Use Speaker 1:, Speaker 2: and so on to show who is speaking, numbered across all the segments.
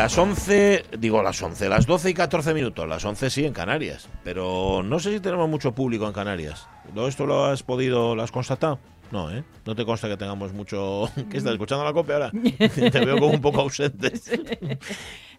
Speaker 1: Las 11, digo las 11, las 12 y 14 minutos, las 11 sí en Canarias, pero no sé si tenemos mucho público en Canarias. ¿Todo esto lo has podido, lo has constatado? No, ¿eh? No te consta que tengamos mucho... ¿Qué estás escuchando la copia ahora? te veo como un poco ausente.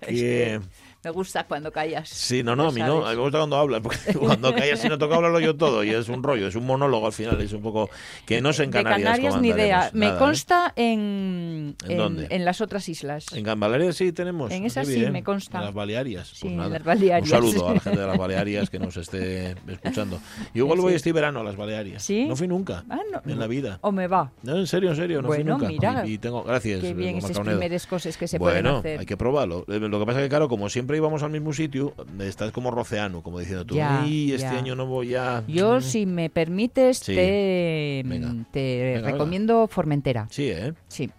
Speaker 2: que me gusta cuando callas.
Speaker 1: Sí, no, no, a mí no. A mí me gusta cuando hablas, porque cuando callas y no toca hablarlo yo todo. Y es un rollo, es un monólogo al final. Es un poco. Que no sé en Canarias.
Speaker 2: De Canarias ni idea. Me
Speaker 1: ¿eh?
Speaker 2: consta en. ¿En, dónde? En las otras islas.
Speaker 1: En Baleares sí tenemos.
Speaker 2: En esas sí, me consta.
Speaker 1: En las Balearias.
Speaker 2: Sí,
Speaker 1: pues
Speaker 2: en las Balearias.
Speaker 1: Un saludo a la gente de las Balearias que nos esté escuchando. Yo igual voy este verano a las Balearias.
Speaker 2: ¿Sí?
Speaker 1: No fui nunca.
Speaker 2: Ah, no.
Speaker 1: En la vida.
Speaker 2: ¿O me va?
Speaker 1: No, en serio, en serio. No
Speaker 2: bueno,
Speaker 1: fui nunca.
Speaker 2: Mira,
Speaker 1: y, tengo. Gracias.
Speaker 2: Qué bien esas primeras cosas que se
Speaker 1: bueno,
Speaker 2: pueden hacer.
Speaker 1: hay que probarlo. Lo que pasa es que, claro, como siempre íbamos al mismo sitio estás como roceano, como diciendo tú,
Speaker 2: ya,
Speaker 1: y este
Speaker 2: ya.
Speaker 1: año no voy a...
Speaker 2: Yo, si me permites,
Speaker 1: Sí.
Speaker 2: te,
Speaker 1: Venga.
Speaker 2: te
Speaker 1: Venga,
Speaker 2: recomiendo Formentera.
Speaker 1: Sí, ¿eh?
Speaker 2: Sí.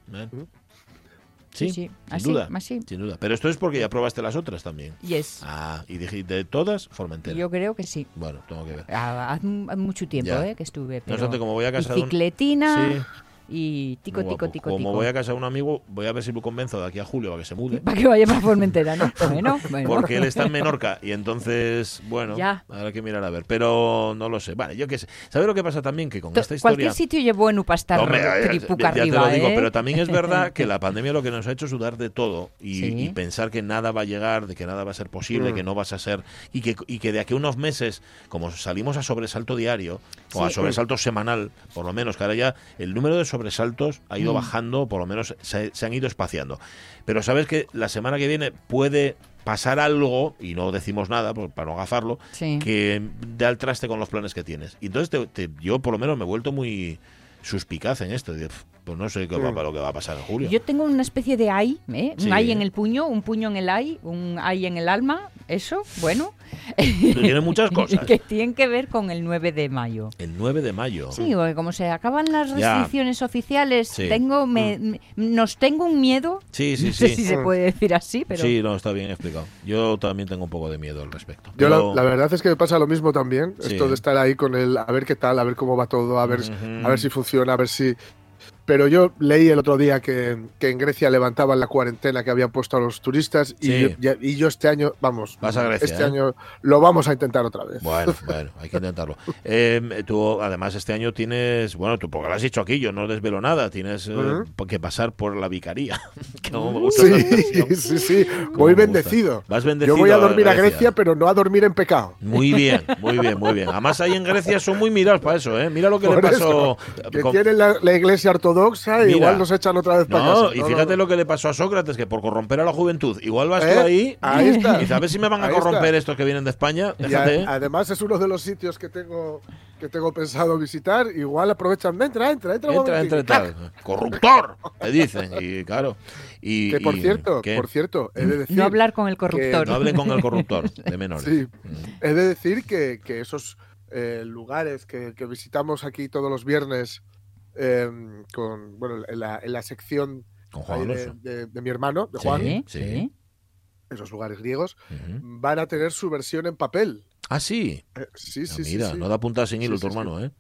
Speaker 2: Sí,
Speaker 1: Sí,
Speaker 2: sí.
Speaker 1: sin
Speaker 2: Así,
Speaker 1: duda.
Speaker 2: así.
Speaker 1: Sin duda. Pero esto es porque ya probaste las otras también.
Speaker 2: Yes.
Speaker 1: Ah, y dijiste todas, Formentera.
Speaker 2: Yo creo que sí.
Speaker 1: Bueno, tengo que ver.
Speaker 2: Ah, Hace mu- mucho tiempo eh, que estuve.
Speaker 1: No
Speaker 2: Pero
Speaker 1: obstante, como voy a casa de un-
Speaker 2: Bicicletina
Speaker 1: Sí.
Speaker 2: Y tico, tico,
Speaker 1: guapo.
Speaker 2: tico,
Speaker 1: Como
Speaker 2: tico.
Speaker 1: voy a casa de un amigo, voy a ver si lo convenzo de aquí a julio a que se mude.
Speaker 2: Para que vaya para Formentera, ¿no? Bueno, bueno.
Speaker 1: Porque él está en Menorca y entonces, bueno,
Speaker 2: Ya.
Speaker 1: habrá que mirar a ver. Pero no lo sé. Vale, yo qué sé. ¿Sabes lo que pasa también? Que con esta historia...
Speaker 2: Cualquier sitio para estar
Speaker 1: Hombre, ya- ya-
Speaker 2: tripuca
Speaker 1: ya te lo digo,
Speaker 2: ¿eh?
Speaker 1: pero también es verdad que la pandemia lo que nos ha hecho es sudar de todo y,
Speaker 2: Sí.
Speaker 1: y pensar que nada va a llegar, de que nada va a ser posible,
Speaker 3: Mm.
Speaker 1: que no vas a ser y que, y que de aquí a unos meses, como salimos a sobresalto diario o a sobresalto semanal, por lo menos, que ahora ya el número de sobresaltos ha ido
Speaker 2: Mm.
Speaker 1: bajando, por lo menos se, se han ido espaciando. Pero sabes que la semana que viene puede pasar algo, y no decimos nada por- para no agafarlo,
Speaker 2: Sí.
Speaker 1: que dé al traste con los planes que tienes. Y entonces te- te- yo por lo menos me he vuelto muy suspicaz en esto. Digo, "Pf, Pues no sé qué va,
Speaker 3: Mm.
Speaker 1: lo que va a pasar en julio.
Speaker 2: Yo tengo una especie de ay, ¿eh?
Speaker 1: Sí.
Speaker 2: un ay en el puño, un puño en el ay, un ay en el alma, eso, bueno.
Speaker 1: Tiene muchas cosas.
Speaker 2: que tienen que ver con el 9 de mayo.
Speaker 1: El 9 de mayo.
Speaker 2: Sí, porque como se acaban las
Speaker 1: Ya.
Speaker 2: restricciones oficiales,
Speaker 1: Sí.
Speaker 2: tengo, me, me- nos tengo un miedo.
Speaker 1: Sí, sí,
Speaker 2: No sé
Speaker 1: sí.
Speaker 2: si se puede decir así, pero
Speaker 1: Sí, no, está bien explicado. Yo también tengo un poco de miedo al respecto.
Speaker 3: Yo
Speaker 1: Pero-
Speaker 3: la, la verdad es que me pasa lo mismo también,
Speaker 1: Sí.
Speaker 3: esto de estar ahí con el, a ver qué tal, a ver cómo va todo, a ver, a ver si funciona, a ver si... Pero yo leí el otro día que, que en Grecia levantaban la cuarentena que habían puesto a los turistas y,
Speaker 1: Sí.
Speaker 3: yo, y yo este año, vamos,
Speaker 1: Vas a Grecia,
Speaker 3: este
Speaker 1: ¿eh?
Speaker 3: año lo vamos a intentar otra vez.
Speaker 1: Bueno, bueno, hay que intentarlo. Eh, tú, además, este año tienes, bueno, tú porque lo has dicho aquí, yo no desvelo nada, tienes eh,
Speaker 3: Ujú.
Speaker 1: que pasar por la vicaría. que no me gusta
Speaker 3: Sí, sí, sí, voy bendecido.
Speaker 1: Vas bendecido.
Speaker 3: Yo voy a dormir a
Speaker 1: Grecia.
Speaker 3: Grecia, pero no a dormir en pecado.
Speaker 1: Muy bien, muy bien, muy bien. Además, ahí en Grecia son muy mirados para eso, ¿eh? Mira lo que
Speaker 3: Por
Speaker 1: le pasó.
Speaker 3: eso, que
Speaker 1: con-
Speaker 3: la, la iglesia ortodoxa,
Speaker 1: Mira.
Speaker 3: igual nos echan otra vez para
Speaker 1: No,
Speaker 3: casa.
Speaker 1: y
Speaker 3: No,
Speaker 1: fíjate
Speaker 3: no,
Speaker 1: lo que le pasó a Sócrates, que por corromper a la juventud, igual vas
Speaker 3: ¿Eh?
Speaker 1: tú ahí
Speaker 3: Ahí está.
Speaker 1: y ver si me van a
Speaker 3: Ahí
Speaker 1: corromper
Speaker 3: está.
Speaker 1: estos que vienen de España.
Speaker 3: Y a-
Speaker 1: Déjate.
Speaker 3: además es uno de los sitios que tengo que tengo pensado visitar. Igual aprovechan. Entra, entra, entra.
Speaker 1: Entra, entra, tal. Corruptor, te dicen. Y claro. Y,
Speaker 3: Que por
Speaker 1: y-
Speaker 3: cierto,
Speaker 1: ¿qué?
Speaker 3: por cierto, he de decir.
Speaker 2: no hablar con el corruptor.
Speaker 1: No hablen con el corruptor de menores.
Speaker 3: Sí,
Speaker 1: Mm.
Speaker 3: he de decir que, que esos eh, lugares que, que visitamos aquí todos los viernes eh, con bueno en la, en la sección
Speaker 1: Con Juan
Speaker 3: ahí de,
Speaker 1: Alonso.
Speaker 3: de- de mi hermano, de. Juan,
Speaker 2: Sí,
Speaker 1: sí.
Speaker 3: esos lugares griegos, van a tener su versión en papel.
Speaker 1: Ah, sí.
Speaker 3: Eh, sí,
Speaker 1: Ah,
Speaker 3: sí, sí,
Speaker 1: mira,
Speaker 3: sí.
Speaker 1: no da puntada sin hilo
Speaker 3: Sí,
Speaker 1: tu
Speaker 3: sí, sí.
Speaker 1: hermano, ¿eh?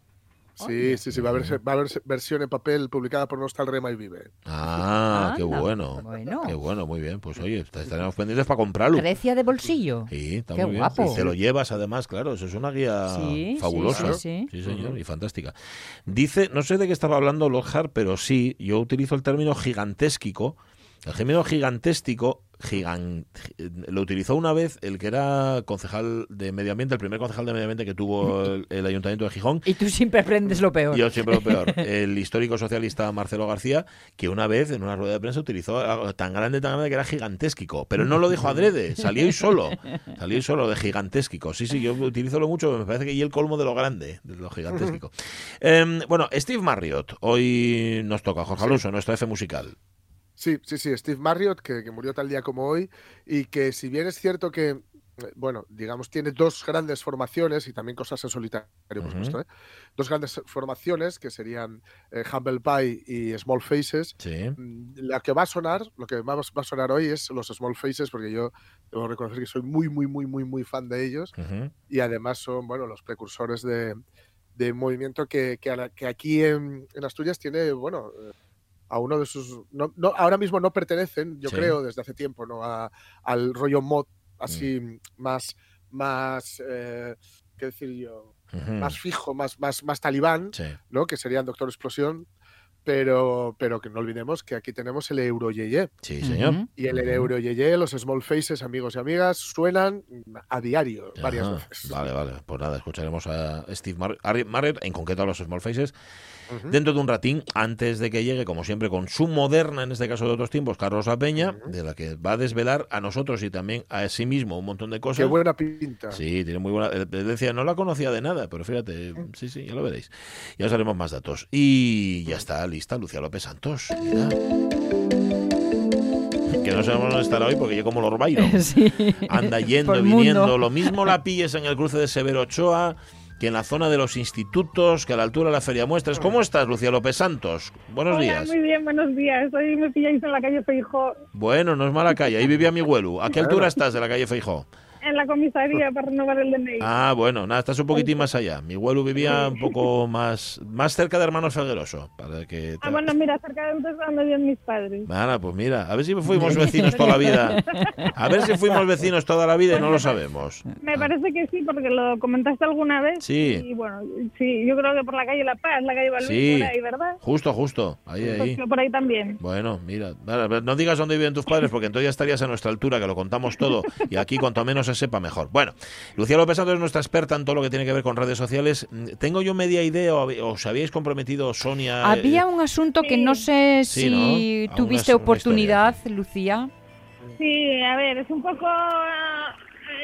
Speaker 3: Sí, sí, sí, va a haber, va a haber versión en papel publicada por Nostal Rema y Vive.
Speaker 1: Ah, qué bueno.
Speaker 2: bueno.
Speaker 1: Qué bueno, muy bien. Pues oye, est- estaremos pendientes para comprarlo.
Speaker 2: Grecia de bolsillo.
Speaker 1: Sí, está
Speaker 2: Qué
Speaker 1: muy bien.
Speaker 2: guapo.
Speaker 1: Y te lo llevas además, claro, eso es una guía
Speaker 2: Sí, sí,
Speaker 1: fabulosa.
Speaker 2: sí, sí.
Speaker 1: señor, y fantástica. Dice, no sé de qué estaba hablando Lockhart, pero sí, yo utilizo el término gigantésquico. El término gigantéstico. Lo utilizó una vez el que era concejal de medio ambiente, el primer concejal de medio ambiente que tuvo el, el ayuntamiento de Gijón.
Speaker 2: Y tú siempre aprendes lo peor.
Speaker 1: Yo siempre lo peor. El histórico socialista Marcelo García, que una vez en una rueda de prensa utilizó algo tan grande, tan grande que era gigantesquico. Pero no lo dijo adrede, salió y solo. Salió y solo de gigantesquico. Sí, sí, yo utilizo lo mucho, me parece que y el colmo de lo grande, de lo gigantesquico. Em, bueno, Steve Marriott, hoy nos toca, Jorge Alonso, nuestra F musical.
Speaker 3: Sí, sí, sí, Steve Marriott, que, que murió tal día como hoy, y que si bien es cierto que, eh, bueno, digamos, tiene dos grandes formaciones y también cosas en solitario, por supuesto, ¿eh? dos grandes formaciones que serían eh, Humble Pie y Small Faces.
Speaker 1: Sí.
Speaker 3: Mm, La que va a sonar, lo que va, va a sonar hoy es los Small Faces, porque yo debo reconocer que soy muy, muy, muy, muy, muy fan de ellos y además son, bueno, los precursores de, de movimiento que, que, que aquí en, en Asturias tiene, bueno, eh, a uno de sus... No, no- ahora mismo no pertenecen, yo
Speaker 1: Sí.
Speaker 3: creo, desde hace tiempo, ¿no? A- al rollo mod, así
Speaker 1: Mm.
Speaker 3: más, más, eh, ¿qué decir yo? Más fijo, más, más, más talibán,
Speaker 1: Sí.
Speaker 3: ¿no? Que serían Doctor Explosión, pero, pero que no olvidemos que aquí tenemos el Euroyeye.
Speaker 1: Sí, señor.
Speaker 3: Y el
Speaker 1: Ujú.
Speaker 3: Euroyeye, los Small Faces, amigos y amigas, suenan a diario, varias veces.
Speaker 1: Vale, vale. Pues nada, escucharemos a Steve Mar- Harry Marriott, en concreto a los Small Faces, dentro de un ratín, antes de que llegue, como siempre, con su moderna, en este caso de otros tiempos, Carlos Peña,
Speaker 3: Ujú.
Speaker 1: de la que va a desvelar a nosotros y también a sí mismo un montón de
Speaker 3: Qué
Speaker 1: cosas.
Speaker 3: buena pinta.
Speaker 1: Sí, tiene muy buena. él Decía, no la conocía de nada, pero fíjate, sí, sí, ya lo veréis. Ya os haremos más datos. Y ya está lista Lucía López Santos. mira. Que no sabemos dónde estará hoy porque yo como los bailo.
Speaker 2: Sí.
Speaker 1: Anda yendo, viniendo.
Speaker 2: mundo.
Speaker 1: Lo mismo la pilles en el cruce de Severo Ochoa que en la zona de los institutos, que a la altura de la Feria Muestras. ¿Cómo estás, Lucía López Santos? Buenos
Speaker 4: Hola,
Speaker 1: días.
Speaker 4: muy bien, buenos días. Hoy me pilláis en la calle Feijó,
Speaker 1: Bueno, no es mala calle. Ahí vivía mi abuelo. ¿A qué altura estás de la calle Feijó?
Speaker 4: En la comisaría para renovar el DNI.
Speaker 1: Ah, bueno, nada, estás un poquitín más allá. Mi abuelo vivía un poco más más cerca de Hermanos Felgueroso. Para que
Speaker 4: Ah, bueno, mira, cerca de donde donde viven mis padres.
Speaker 1: Bueno, pues mira, a ver si fuimos vecinos toda la vida. A ver si fuimos vecinos toda la vida y no lo sabemos.
Speaker 4: Me parece que sí, porque lo comentaste alguna vez.
Speaker 1: Sí.
Speaker 4: Y bueno, sí, yo creo que por la calle La Paz, la calle Balbín,
Speaker 1: Sí.
Speaker 4: por ahí, ¿verdad?
Speaker 1: Justo, justo. Ahí,
Speaker 4: Pues
Speaker 1: ahí.
Speaker 4: por ahí también.
Speaker 1: Bueno, mira, no digas dónde viven tus padres porque entonces ya estarías a nuestra altura, que lo contamos todo y aquí cuanto menos se sepa mejor. Bueno, Lucía López Santos es nuestra experta en todo lo que tiene que ver con redes sociales. Tengo yo media idea, o os habíais comprometido, Sonia.
Speaker 2: Había
Speaker 1: eh,
Speaker 2: un asunto que
Speaker 4: Sí.
Speaker 2: no sé
Speaker 1: Sí,
Speaker 2: si tuviste
Speaker 1: una
Speaker 2: oportunidad, Lucía.
Speaker 4: Sí, a ver, es un poco...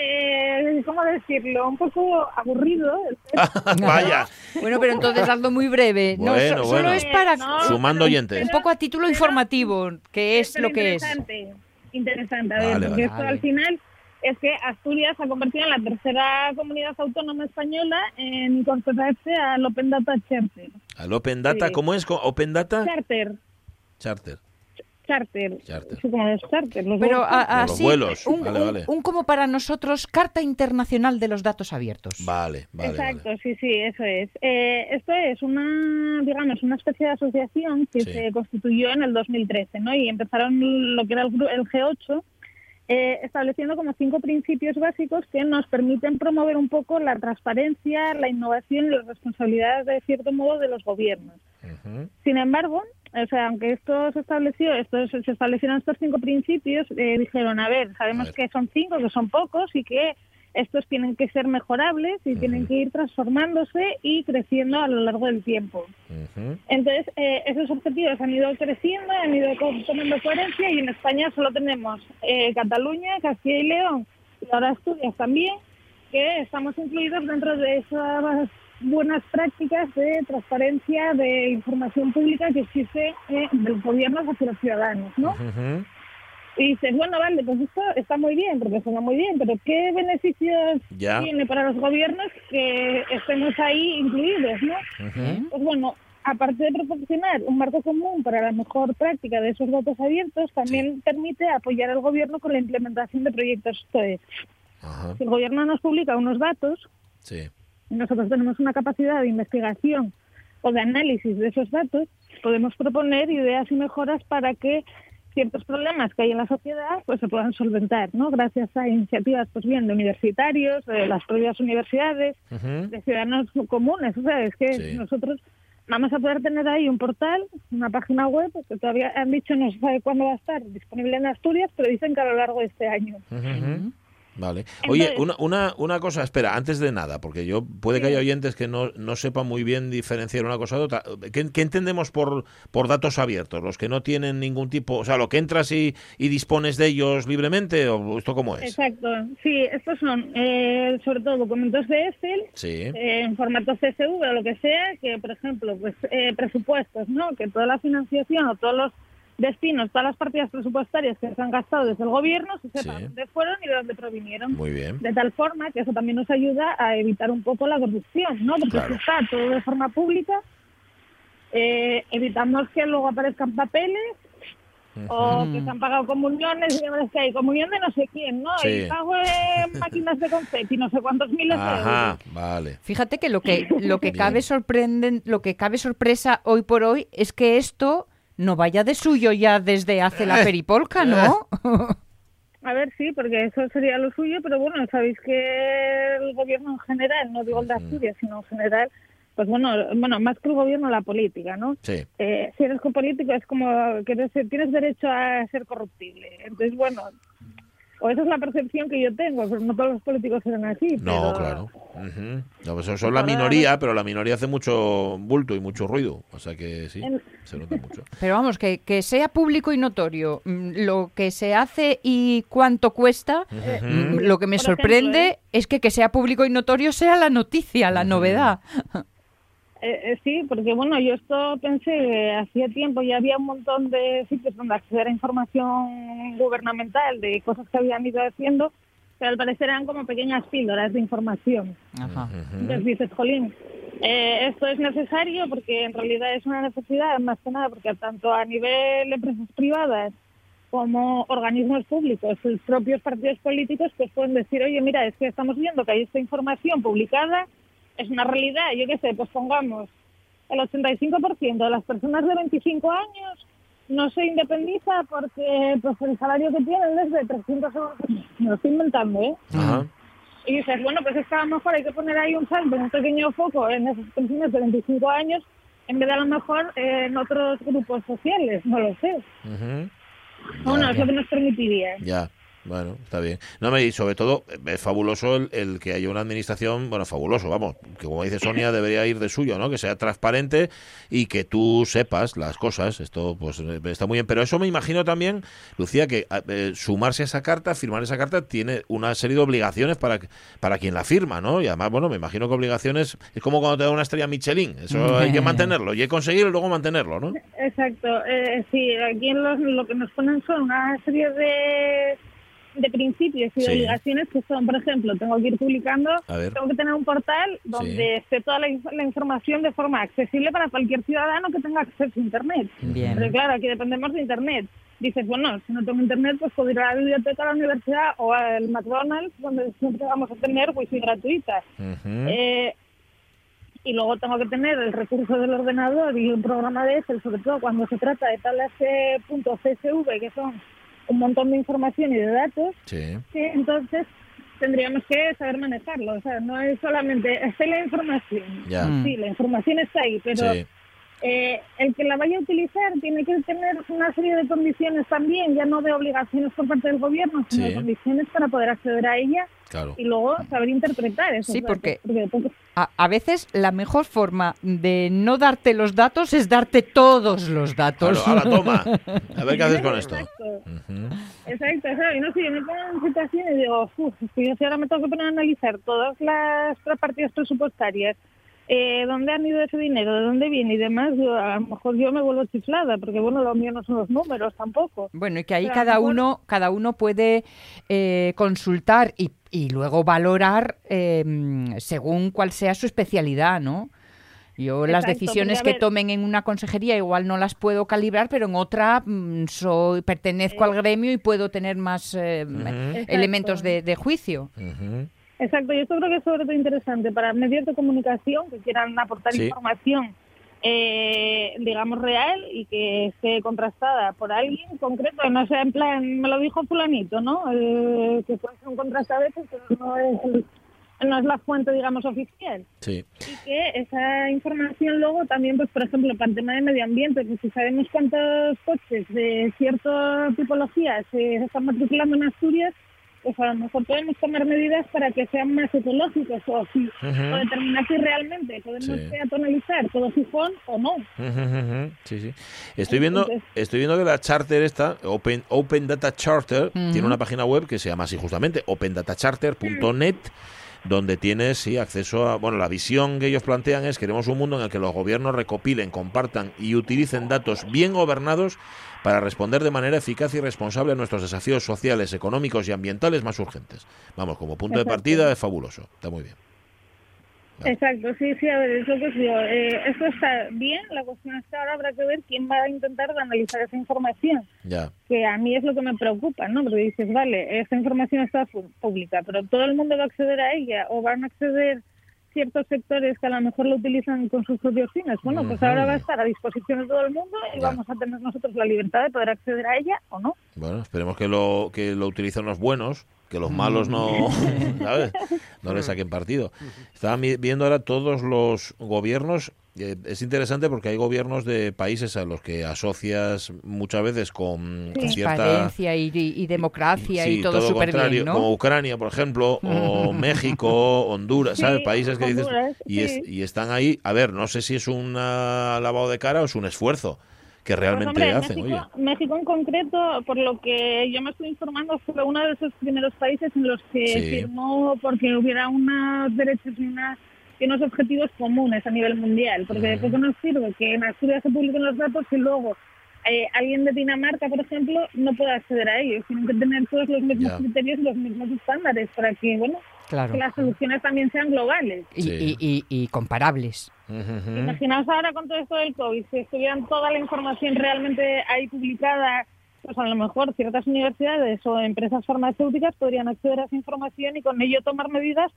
Speaker 4: eh, ¿Cómo decirlo? Un poco aburrido.
Speaker 1: Vaya,
Speaker 2: Bueno, pero entonces hazlo muy breve. No,
Speaker 1: Bueno,
Speaker 2: so- solo es para
Speaker 4: No,
Speaker 1: Sumando oyentes.
Speaker 2: un poco a título informativo, que es lo que es.
Speaker 4: interesante, Interesante, a ver,
Speaker 1: Vale,
Speaker 4: porque
Speaker 1: vale.
Speaker 4: esto
Speaker 2: Vale.
Speaker 4: al final es que Asturias se ha convertido en la tercera comunidad autónoma española en incorporarse al Open Data Charter.
Speaker 1: al Open Data,
Speaker 4: Sí.
Speaker 1: ¿cómo es? Open Data
Speaker 4: Charter,
Speaker 1: Charter.
Speaker 4: charter.
Speaker 1: Charter.
Speaker 4: Sí, como los charter. Los
Speaker 2: Pero
Speaker 4: vuelos
Speaker 2: a-
Speaker 1: Como los
Speaker 2: así,
Speaker 1: vuelos.
Speaker 2: un,
Speaker 1: Vale,
Speaker 2: un-
Speaker 1: vale.
Speaker 2: un como para nosotros, Carta Internacional de los Datos Abiertos.
Speaker 1: Vale, vale.
Speaker 4: Exacto,
Speaker 1: vale.
Speaker 4: sí, sí, eso es. Eh, esto es una, digamos, una especie de asociación que
Speaker 1: Sí.
Speaker 4: se constituyó en el 2013, ¿no? Y empezaron lo que era el, gru- el G8, eh, estableciendo como cinco principios básicos que nos permiten promover un poco la transparencia, la innovación y la responsabilidad, de cierto modo, de los gobiernos. Sin embargo, o sea, aunque esto se estableció, estos, se establecieron estos cinco principios, eh, dijeron, a ver, sabemos
Speaker 1: A ver.
Speaker 4: que son cinco, que son pocos y que estos tienen que ser mejorables y tienen que ir transformándose y creciendo a lo largo del tiempo. Entonces, eh, esos objetivos han ido creciendo, han ido tomando coherencia y en España solo tenemos eh, Cataluña, Castilla y León y ahora Asturias también, que estamos incluidos dentro de esas buenas prácticas de transparencia, de información pública que existe eh, del gobierno hacia los ciudadanos, ¿no? Y dices, bueno, vale, pues esto está muy bien, porque suena muy bien, pero ¿qué beneficios
Speaker 1: Ya.
Speaker 4: tiene para los gobiernos que estemos ahí incluidos, no? Pues bueno, aparte de proporcionar un marco común para la mejor práctica de esos datos abiertos, también permite apoyar al gobierno con la implementación de proyectos.
Speaker 1: Ajá.
Speaker 4: si el gobierno nos publica unos datos,
Speaker 1: Sí.
Speaker 4: y nosotros tenemos una capacidad de investigación o de análisis de esos datos, podemos proponer ideas y mejoras para que ciertos problemas que hay en la sociedad pues se puedan solventar, ¿no? Gracias a iniciativas, pues bien, de universitarios, de las propias universidades, de ciudadanos comunes. O sea, es que
Speaker 1: Sí.
Speaker 4: nosotros vamos a poder tener ahí un portal, una página web, que todavía han dicho no se sabe cuándo va a estar disponible en Asturias, pero dicen que a lo largo de este año.
Speaker 1: Vale. Oye, una, una, una cosa, espera, antes de nada, porque yo puede que haya oyentes que no, no sepan muy bien diferenciar una cosa de otra. ¿Qué, qué entendemos por, por datos abiertos? ¿Los que no tienen ningún tipo, o sea, lo que entras y, y dispones de ellos libremente o esto cómo es?
Speaker 4: Exacto, sí, estos son eh, sobre todo documentos de Excel,
Speaker 1: Sí.
Speaker 4: eh, en formato CSV o lo que sea, que por ejemplo, pues eh, presupuestos, ¿no? Que toda la financiación o todos los destinos, todas las partidas presupuestarias que se han gastado desde el gobierno, se sepa
Speaker 1: Sí.
Speaker 4: dónde fueron y de dónde provinieron.
Speaker 1: Muy bien.
Speaker 4: De tal forma que eso también nos ayuda a evitar un poco la corrupción, ¿no? Porque
Speaker 1: Claro.
Speaker 4: si está todo de forma pública, eh, evitamos que luego aparezcan papeles o que se han pagado comuniones y demás que hay comunión de no sé quién, ¿no?
Speaker 1: Sí.
Speaker 4: Y pago en máquinas de confeti, no sé cuántos miles de euros.
Speaker 1: vale.
Speaker 2: Fíjate que lo que lo que cabe sorprenden, lo que cabe sorpresa hoy por hoy es que esto no vaya de suyo ya desde hace la peripolca, ¿no?
Speaker 4: A ver, sí, porque eso sería lo suyo, pero bueno, sabéis que el gobierno en general, no digo el de Asturias, sino en general, pues bueno, bueno, más que el gobierno, la política, ¿no?
Speaker 1: Sí.
Speaker 4: Eh, si eres político es como que tienes derecho a ser corruptible. Entonces, bueno, o esa es la percepción que yo tengo, pero no todos los políticos serán así.
Speaker 1: No,
Speaker 4: pero-
Speaker 1: claro. Ujú. No, pues son la minoría, pero la minoría hace mucho bulto y mucho ruido. O sea que sí,
Speaker 4: En-
Speaker 1: se nota mucho.
Speaker 2: Pero vamos, que, que sea público y notorio mm, lo que se hace y cuánto cuesta, mm, lo que me
Speaker 4: Por ejemplo,
Speaker 2: sorprende
Speaker 4: ¿eh?
Speaker 2: es que que sea público y notorio sea la noticia, la novedad.
Speaker 4: Eh, eh, sí, porque bueno, yo esto pensé que hacía tiempo ya había un montón de sitios donde acceder a información gubernamental de cosas que habían ido haciendo, pero al parecer eran como pequeñas píldoras de información.
Speaker 2: Ajá.
Speaker 4: Entonces dices, Jolín, eh, esto es necesario porque en realidad es una necesidad, más que nada, porque tanto a nivel de empresas privadas como organismos públicos, los propios partidos políticos, pues pueden decir, oye, mira, es que estamos viendo que hay esta información publicada, es una realidad, yo qué sé, pues pongamos, el 85% de las personas de 25 años no se independiza porque pues el salario que tienen es de 300 euros. Me lo estoy inventando, ¿eh?
Speaker 1: Ajá.
Speaker 4: Y dices, bueno, pues es que a lo mejor hay que poner ahí un salto, un pequeño foco en esas pensiones de 25 años, en vez de a lo mejor eh, en otros grupos sociales, no lo sé.
Speaker 1: Ujú.
Speaker 4: Bueno,
Speaker 1: Ya,
Speaker 4: es lo que nos permitiría.
Speaker 1: Ya, bueno, está bien. No, me y sobre todo es fabuloso el, el que haya una administración, bueno, fabuloso, vamos, que como dice Sonia debería ir de suyo, ¿no? Que sea transparente y que tú sepas las cosas. Esto pues está muy bien, pero eso me imagino también, Lucía, que eh, sumarse a esa carta, firmar esa carta tiene una serie de obligaciones para para quien la firma, ¿no? Y además, bueno, me imagino que obligaciones es como cuando te da una estrella Michelin, eso hay que mantenerlo y hay que conseguirlo y luego mantenerlo, ¿no?
Speaker 4: Exacto. Eh, sí, aquí en los- lo que nos ponen son una serie de, de principios y de
Speaker 1: Sí.
Speaker 4: obligaciones que son, por ejemplo, tengo que ir publicando, tengo que tener un portal donde esté toda la, inf- la información de forma accesible para cualquier ciudadano que tenga acceso a Internet.
Speaker 2: Bien.
Speaker 4: Pero claro, aquí dependemos de Internet. Dices, bueno, si no tengo Internet, pues puedo ir a la biblioteca, a la universidad o al McDonald's, donde siempre vamos a tener wifi gratuita. Eh, y luego tengo que tener el recurso del ordenador y un programa de Excel, sobre todo cuando se trata de tablas punto .csv, que son un montón de información y de datos,
Speaker 1: Sí.
Speaker 4: entonces tendríamos que saber manejarlo. O sea, no es solamente, está la información.
Speaker 1: Ya.
Speaker 2: Mm.
Speaker 4: Sí, la información está ahí, pero
Speaker 1: Sí.
Speaker 4: Eh, el que la vaya a utilizar tiene que tener una serie de condiciones también, ya no de obligaciones por parte del gobierno, sino
Speaker 1: Sí.
Speaker 4: de condiciones para poder acceder a ella
Speaker 1: Claro.
Speaker 4: y luego saber interpretar esos
Speaker 2: Sí, porque-
Speaker 4: porque
Speaker 2: A, a veces la mejor forma de no darte los datos es darte todos los datos.
Speaker 1: Claro, ahora toma. A ver qué haces con esto.
Speaker 4: Exacto, exacto, exacto. Y no sé, yo me pongo en situación y digo, uff, si ahora me tengo que poner a analizar todas las partidas presupuestarias, eh, dónde han ido ese dinero, de dónde viene y demás, yo, a lo mejor yo me vuelvo chiflada, porque bueno, lo mío no son los números tampoco.
Speaker 2: Bueno, y que ahí
Speaker 4: Pero
Speaker 2: cada
Speaker 4: mejor-
Speaker 2: uno, cada uno puede eh, consultar y, y luego valorar eh, según cuál sea su especialidad, ¿no? Yo las decisiones que tomen en una consejería igual no las puedo calibrar, pero en otra mm, soy pertenezco al gremio y puedo tener más eh, elementos de, de juicio.
Speaker 1: Ujú.
Speaker 4: Exacto, y esto creo que es sobre todo interesante para medios de comunicación que quieran aportar
Speaker 1: Sí.
Speaker 4: información, eh, digamos, real y que esté contrastada por alguien concreto, que no sea en plan, me lo dijo fulanito, ¿no? Eh, que puede ser un veces, pero no es no es la fuente, digamos, oficial.
Speaker 1: Sí.
Speaker 4: Y que esa información luego también, pues por ejemplo, para el tema de medio ambiente, que si sabemos cuántos coches de cierta tipología se están matriculando en Asturias, pues a lo mejor podemos tomar medidas para que sean más ecológicos o, si, o determinar si realmente podemos
Speaker 1: Sí.
Speaker 4: peatonalizar todo Gijón o no.
Speaker 1: Sí, sí. Estoy viendo,
Speaker 4: Entonces-
Speaker 1: estoy viendo que la charter esta, Open, Open Data Charter, tiene una página web que se llama así justamente, opendatacharter.net, donde tienes sí, acceso a, bueno, la visión que ellos plantean es queremos un mundo en el que los gobiernos recopilen, compartan y utilicen datos bien gobernados para responder de manera eficaz y responsable a nuestros desafíos sociales, económicos y ambientales más urgentes. Vamos, como punto de partida es fabuloso, está muy bien. Vale.
Speaker 4: Exacto, sí, sí, a ver, es lo que os digo. Eh, esto está bien, la cuestión es que ahora habrá que ver quién va a intentar analizar esa información.
Speaker 1: Ya.
Speaker 4: que a mí es lo que me preocupa, ¿no? Porque dices, vale, esta información está pública, pero todo el mundo va a acceder a ella o van a acceder ciertos sectores que a lo mejor lo utilizan con sus propios fines. Bueno, pues ahora va a estar a disposición de todo el mundo y
Speaker 1: Ya.
Speaker 4: vamos a tener nosotros la libertad de poder acceder a ella o no.
Speaker 1: Bueno, esperemos que lo que lo utilicen los buenos, que los malos no, ¿sabes? No le saquen partido. Estaba mi- viendo ahora todos los gobiernos. Eh, es interesante porque hay gobiernos de países a los que asocias muchas veces con
Speaker 4: Sí.
Speaker 1: cierta
Speaker 2: Transparencia y, y- y democracia
Speaker 1: Sí,
Speaker 2: y todo,
Speaker 1: lo
Speaker 2: súper
Speaker 1: contrario,
Speaker 2: bien, ¿no?
Speaker 1: como Ucrania, por ejemplo, o México, Honduras,
Speaker 4: Sí,
Speaker 1: ¿sabes? Países que dices y, es-
Speaker 4: sí.
Speaker 1: y están ahí. A ver, no sé si es un lavado de cara o es un esfuerzo que
Speaker 4: Pues,
Speaker 1: realmente
Speaker 4: hombre,
Speaker 1: hacen.
Speaker 4: México,
Speaker 1: Oye,
Speaker 4: México en concreto, por lo que yo me estoy informando, fue uno de esos primeros países en los que
Speaker 1: Sí.
Speaker 4: firmó porque hubiera unos derechos y, una- y unos objetivos comunes a nivel mundial. Porque de poco nos sirve que en Asturias se publiquen los datos y luego eh, alguien de Dinamarca, por ejemplo, no pueda acceder a ellos. Tienen que tener todos los mismos
Speaker 1: Ya.
Speaker 4: criterios y los mismos estándares para que, bueno,
Speaker 2: Claro.
Speaker 4: que las soluciones también sean globales.
Speaker 2: Y,
Speaker 1: Sí.
Speaker 2: y- y- y comparables.
Speaker 1: ujú, ujú.
Speaker 4: Imaginaos ahora con todo esto del COVID, si estuvieran toda la información realmente ahí publicada, pues a lo mejor ciertas universidades o empresas farmacéuticas podrían acceder a esa información y con ello tomar medidas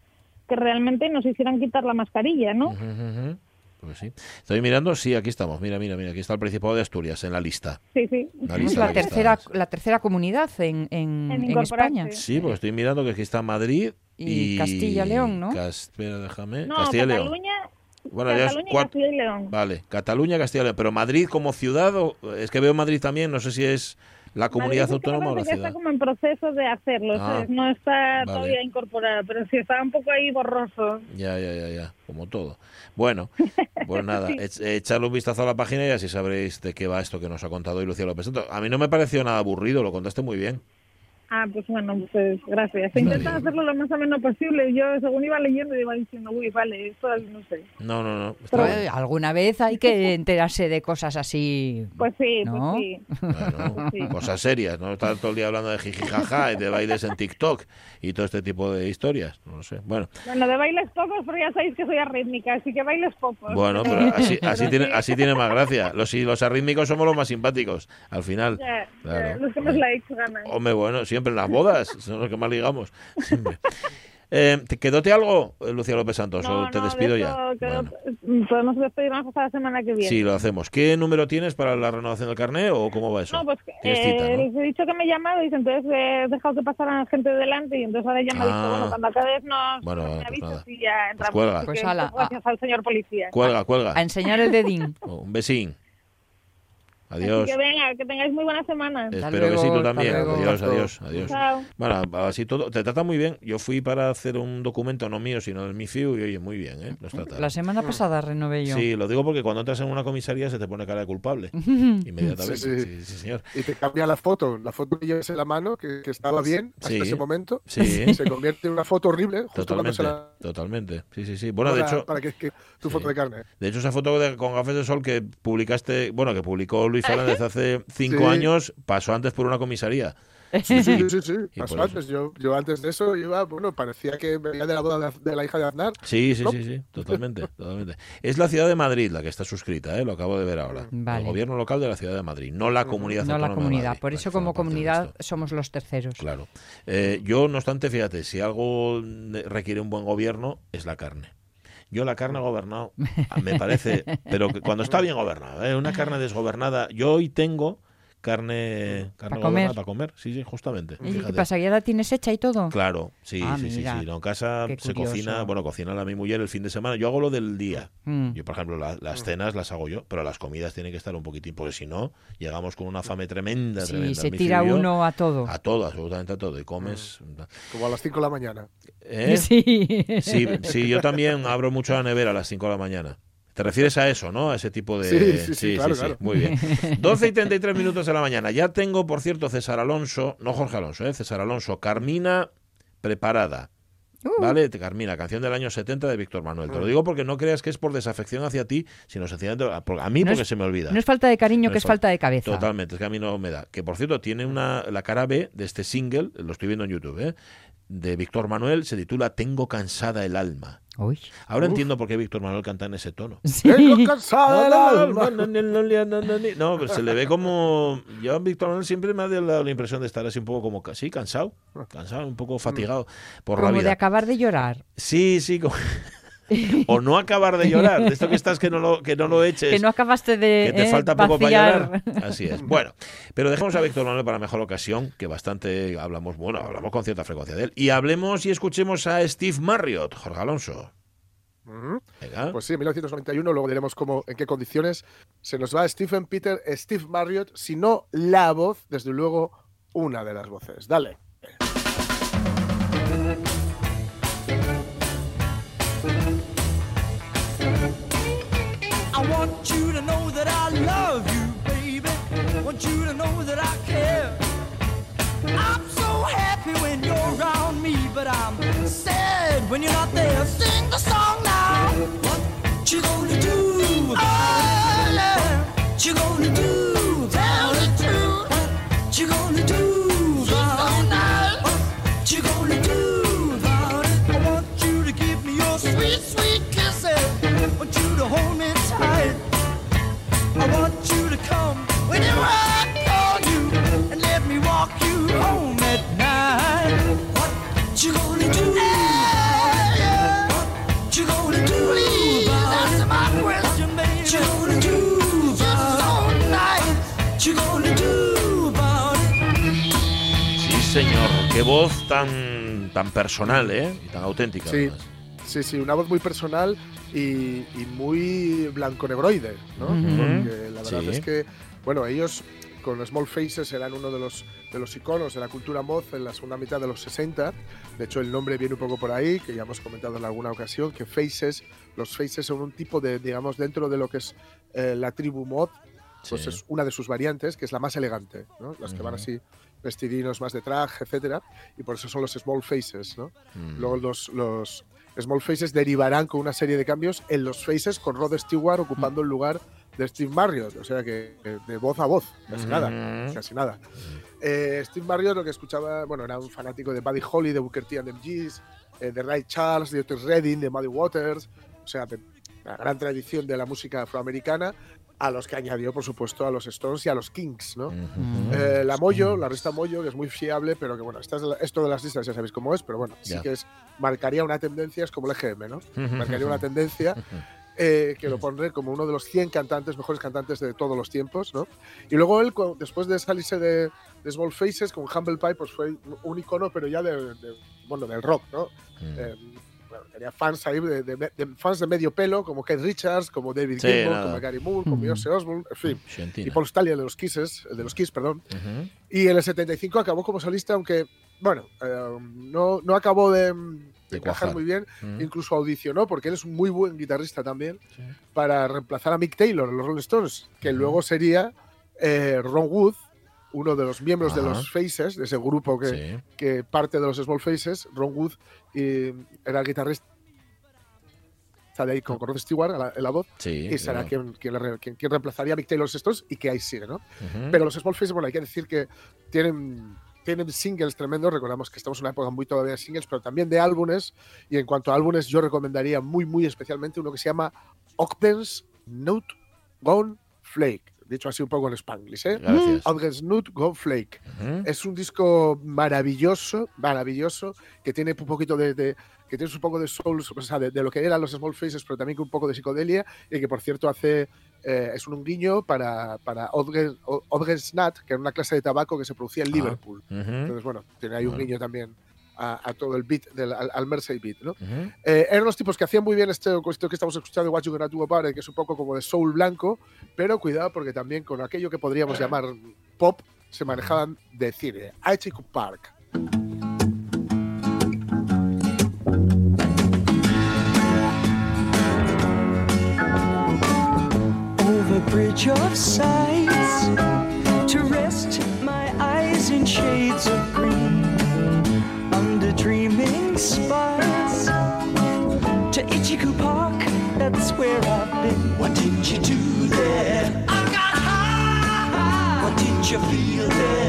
Speaker 4: que realmente nos hicieran quitar la mascarilla, ¿no?
Speaker 1: Ujú, ujú. Pues sí. Estoy mirando, sí, aquí estamos. Mira, mira, mira, aquí está el Principado de Asturias en la lista.
Speaker 4: Sí, sí.
Speaker 1: La lista
Speaker 2: la tercera, la tercera comunidad en, en,
Speaker 4: En
Speaker 2: en. España.
Speaker 1: Sí, porque estoy mirando que aquí está Madrid y,
Speaker 2: Y Castilla-León, ¿no?
Speaker 1: Cas- espera, déjame.
Speaker 4: No,
Speaker 1: Castilla y León.
Speaker 4: Cataluña,
Speaker 1: Bueno, ya es
Speaker 4: Cataluña y
Speaker 1: cuat-
Speaker 4: Castilla y León.
Speaker 1: Vale, Cataluña, Castilla y León. Pero Madrid como ciudad, o- es que veo Madrid también, no sé si es la comunidad
Speaker 4: Madrid
Speaker 1: autónoma o la ciudad.
Speaker 4: está como en proceso de hacerlo,
Speaker 1: Ah,
Speaker 4: ¿sabes? No está
Speaker 1: vale.
Speaker 4: todavía incorporada, pero sí está un poco ahí borroso.
Speaker 1: Ya, ya, ya, ya, como todo. Bueno, pues nada, ech- echadle un vistazo a la página y así sabréis de qué va esto que nos ha contado hoy Lucía López. A mí no me pareció nada aburrido, lo contaste muy bien.
Speaker 4: Ah, pues bueno, pues gracias. He intentado hacerlo lo más ameno posible. Yo, según iba leyendo, iba diciendo, uy, vale, esto no sé.
Speaker 1: No, no, no.
Speaker 2: alguna vez hay que enterarse de cosas así.
Speaker 4: Pues sí,
Speaker 2: ¿No?
Speaker 4: pues sí.
Speaker 1: Bueno,
Speaker 4: Sí.
Speaker 1: cosas serias, no estar todo el día hablando de jijijaja y de bailes en TikTok y todo este tipo de historias. No sé. Bueno,
Speaker 4: Bueno, de bailes pocos, pero ya sabéis que soy arrítmica, así que bailes pocos.
Speaker 1: bueno, pero así, así
Speaker 4: Pero
Speaker 1: tiene,
Speaker 4: sí.
Speaker 1: así tiene más gracia. Los, y los arrítmicos somos los más simpáticos, al final. Claro.
Speaker 4: los que más likes ganan.
Speaker 1: Hombre, bueno, siempre en las bodas, son los que más ligamos. Siempre. Eh, ¿te ¿Quedóte algo, eh, Lucía López Santos?
Speaker 4: No,
Speaker 1: o te
Speaker 4: no,
Speaker 1: despido
Speaker 4: de
Speaker 1: ya? Bueno,
Speaker 4: Podemos despedirnos hasta la semana que viene.
Speaker 1: sí, lo hacemos. ¿Qué número tienes para la renovación del carnet o cómo va eso?
Speaker 4: No, pues eh,
Speaker 1: cita, ¿no?
Speaker 4: les he dicho que me he llamado y entonces he dejado que pasaran gente delante y entonces ahora ya me ha
Speaker 1: Ah.
Speaker 4: dicho, bueno, cuando acabes nos,
Speaker 1: Bueno,
Speaker 4: nos
Speaker 1: pues
Speaker 4: avisas y ya entramos.
Speaker 1: cuelga.
Speaker 4: Así
Speaker 2: Pues ala,
Speaker 4: gracias al señor policía.
Speaker 1: Cuelga, cuelga.
Speaker 2: A enseñar el dedín.
Speaker 1: Oh, un besín.
Speaker 4: Así
Speaker 1: Adiós.
Speaker 4: que venga, que tengáis muy buena semana.
Speaker 1: Espero que sí,
Speaker 2: luego,
Speaker 1: tú también.
Speaker 2: luego.
Speaker 1: Adiós, adiós, adiós.
Speaker 4: Chao.
Speaker 1: Bueno, así todo. Te trata muy bien. Yo fui para hacer un documento, no mío, sino del MIFIU, y oye, muy bien, ¿eh? Trataron.
Speaker 2: La semana pasada renové yo.
Speaker 1: Sí, lo digo porque cuando entras en una comisaría se te pone cara de culpable. Inmediatamente.
Speaker 3: Sí,
Speaker 1: Sí,
Speaker 3: sí.
Speaker 1: sí, señor.
Speaker 3: Y te cambia la foto. La foto que llevas en la mano, que, que estaba bien hasta
Speaker 1: Sí.
Speaker 3: ese momento,
Speaker 1: Sí,
Speaker 3: se convierte en una foto horrible justo cuando
Speaker 1: totalmente.
Speaker 3: se la...
Speaker 1: Totalmente. Sí, sí, sí. Bueno, de
Speaker 3: para,
Speaker 1: hecho,
Speaker 3: para que, que tu
Speaker 1: Sí.
Speaker 3: foto de carne.
Speaker 1: de hecho esa foto de- con gafas de sol que publicaste, bueno, que publicó Luis Fernández hace cinco
Speaker 3: Sí.
Speaker 1: años, pasó antes por una comisaría.
Speaker 3: Sí, sí, sí. sí. Pasó antes. Yo, yo antes de eso iba, bueno, parecía que venía de la boda de, de la hija de Aznar.
Speaker 1: Sí, sí,
Speaker 3: No.
Speaker 1: sí, sí, totalmente, totalmente. Es la ciudad de Madrid la que está suscrita, ¿eh? lo acabo de ver ahora.
Speaker 2: Vale.
Speaker 1: El gobierno local de la ciudad de Madrid, no la comunidad
Speaker 2: No la comunidad.
Speaker 1: Madrid,
Speaker 2: Por eso como comunidad somos los terceros.
Speaker 1: Claro. Eh, yo, no obstante, fíjate, si algo requiere un buen gobierno, es la carne. Yo la carne gobernado me parece, pero cuando está bien gobernada, ¿eh? una carne desgobernada, yo hoy tengo carne, carne
Speaker 2: Pa' comer.
Speaker 1: para comer. Sí, sí, justamente.
Speaker 2: ¿Y qué pasa? ¿Ya la tienes hecha y todo?
Speaker 1: Claro, sí,
Speaker 2: Ah,
Speaker 1: sí, sí,
Speaker 2: mira,
Speaker 1: sí. No, en casa
Speaker 2: qué
Speaker 1: se
Speaker 2: curioso.
Speaker 1: cocina, bueno, cocina la mi mujer el fin de semana. Yo hago lo del día.
Speaker 2: Mm.
Speaker 1: Yo, por ejemplo, la- las cenas las hago yo, pero las comidas tienen que estar un poquitín, porque si no, llegamos con una fame tremenda,
Speaker 2: Sí,
Speaker 1: tremenda.
Speaker 2: se
Speaker 1: Mi
Speaker 2: tira
Speaker 1: yo,
Speaker 2: uno a todo.
Speaker 1: A todo, absolutamente a todo. Y comes...
Speaker 3: Como a las 5 de la mañana.
Speaker 1: ¿eh?
Speaker 2: Sí.
Speaker 1: Sí, sí, yo también abro mucho la nevera a las 5 de la mañana. ¿Te refieres a eso, no? A ese tipo de...
Speaker 3: Sí, sí, sí, claro, claro.
Speaker 1: Muy bien. 12 y 33 minutos de la mañana. Ya tengo, por cierto, César Alonso, no Jorge Alonso, ¿eh? César Alonso, Carmina preparada.
Speaker 2: Uh.
Speaker 1: ¿Vale? Carmina, canción del año 70 de Víctor Manuel. Te lo digo porque no creas que es por desafección hacia ti, sino sencillamente a mí
Speaker 2: No
Speaker 1: porque
Speaker 2: es-
Speaker 1: se me olvida.
Speaker 2: No es falta de cariño,
Speaker 1: No
Speaker 2: que
Speaker 1: es
Speaker 2: es falta de cabeza.
Speaker 1: Totalmente, es que a mí no me da. Que por cierto, tiene una la cara B de este single, lo estoy viendo en YouTube, ¿eh? De Víctor Manuel, se titula Tengo cansada el alma.
Speaker 2: Uy.
Speaker 1: Ahora
Speaker 3: Uf.
Speaker 1: entiendo por qué Víctor Manuel canta en ese tono.
Speaker 2: Sí.
Speaker 3: Tengo cansada el alma.
Speaker 1: No, pero se le ve como. Yo a Víctor Manuel siempre me ha dado la impresión de estar así un poco como. Sí, cansado. Cansado, un poco fatigado por la
Speaker 2: Como de
Speaker 1: vida.
Speaker 2: acabar de llorar.
Speaker 1: Sí, sí. como- o no acabar de llorar. De esto que estás que no lo, que no lo eches.
Speaker 2: Que no acabaste de
Speaker 1: que te
Speaker 2: eh,
Speaker 1: falta poco
Speaker 2: vaciar.
Speaker 1: para llorar. Así es. Bueno, pero dejemos a Víctor Manuel para mejor ocasión, que bastante hablamos, bueno, hablamos con cierta frecuencia de él. Y hablemos y escuchemos a Steve Marriott, Jorge Alonso. Venga.
Speaker 3: Pues sí, 1991, luego diremos cómo, en qué condiciones se nos va Stephen Peter, Steve Marriott, si no la voz, desde luego una de las voces. Dale.
Speaker 5: But I'm sad when you're not there. Sing the song now. What you gonna
Speaker 1: Qué voz tan, tan personal, ¿eh? Y tan auténtica.
Speaker 3: Sí.
Speaker 1: además.
Speaker 3: Sí, sí, una voz muy personal y, y muy blanco-negroide, ¿no? Porque la verdad
Speaker 1: Sí.
Speaker 3: es que, bueno, ellos con Small Faces eran uno de los, de los iconos de la cultura mod en la segunda mitad de los 60. De hecho, el nombre viene un poco por ahí, que ya hemos comentado en alguna ocasión, que Faces, los Faces son un tipo de, digamos, dentro de lo que es eh, la tribu mod, pues
Speaker 1: Sí.
Speaker 3: es una de sus variantes, que es la más elegante, ¿no? Las que van así vestidinos más de traje, etcétera, y por eso son los Small Faces, ¿no?
Speaker 1: Mm.
Speaker 3: Luego los, los Small Faces derivarán con una serie de cambios en los Faces con Rod Stewart ocupando el lugar de Steve Marriott. O sea que eh, de voz a voz, casi nada.
Speaker 1: Ujú.
Speaker 3: Casi nada. Eh, Steve Marriott lo que escuchaba, bueno, era un fanático de Buddy Holly, de Booker T and MGs, eh, de Ray Charles, de Otis Redding, de Muddy Waters, o sea, de la gran tradición de la música afroamericana, a los que añadió, por supuesto, a los Stones y a los Kings, ¿no?
Speaker 1: Ujú.
Speaker 3: Eh, la Moyo, la revista Moyo, que es muy fiable, pero que bueno, esta es la- esto de las listas ya sabéis cómo es, pero bueno, sí que es, marcaría una tendencia, es como el EGM, ¿no? Marcaría una tendencia eh, que lo pondré como uno de los 100 cantantes, mejores cantantes de todos los tiempos, ¿no? Y luego él, después de salirse de, de Small Faces con Humble Pie, pues fue un icono, pero ya de, de- bueno, del rock, ¿no?
Speaker 1: Mm.
Speaker 3: Eh, bueno, tenía fans ahí, de, de- de fans de medio pelo, como Keith Richards, como David
Speaker 1: Sí,
Speaker 3: Gilmour,
Speaker 1: nada.
Speaker 3: como Gary Moore, como
Speaker 2: Ujú.
Speaker 3: Ozzy Osbourne, en fin.
Speaker 1: Argentina.
Speaker 3: Y Paul Stanley de los Kisses, de los Kiss, perdón.
Speaker 1: Ujú.
Speaker 3: Y en el 75 acabó como solista, aunque, bueno, eh, no, no acabó de, de encajar
Speaker 1: cuajar.
Speaker 3: muy bien. Incluso audicionó, porque él es un muy buen guitarrista también,
Speaker 1: Sí.
Speaker 3: para reemplazar a Mick Taylor en los Rolling Stones, que luego sería eh, Ron Wood, uno de los miembros de los Faces, de ese grupo que,
Speaker 1: Sí.
Speaker 3: que parte de los Small Faces. Ron Wood y era el guitarrista de ahí con Rod Stewart la- la voz,
Speaker 1: Sí,
Speaker 3: y será
Speaker 1: claro.
Speaker 3: quien, quien, reemplazaría a Mick Taylor Stones y que ahí sigue, ¿no? Pero los Small Faces, bueno, hay que decir que tienen, tienen singles tremendos. Recordamos que estamos en una época muy todavía de singles, pero también de álbumes. Y en cuanto a álbumes, yo recomendaría muy, muy especialmente uno que se llama Ogden's Note Gone Flake. Dicho así un poco en Spanglish, ¿eh? Go Flake.
Speaker 1: Ujú.
Speaker 3: Es un disco maravilloso, maravilloso, que tiene un poquito de, de- que tiene un poco de soul, o sea, de, de lo que eran los Small Faces, pero también con un poco de psicodelia, y que por cierto hace, eh, es un guiño para, para Odger, O- Odgersnat, que era una clase de tabaco que se producía en. Liverpool.
Speaker 1: Ujú.
Speaker 3: Entonces, bueno, tiene ahí un guiño también a, a todo el beat, del, al, al Mersey beat, ¿no? Eh, eran los tipos que hacían muy bien este esto que estamos escuchando de What You Gonna Do About It, que es un poco como de soul blanco, pero cuidado porque también con aquello que podríamos llamar pop se manejaban de cine. Aichiku Park.
Speaker 5: over bridge of sights dreaming to Ichiku Park. That's where I've been. What did you do there? I got high. What did you feel there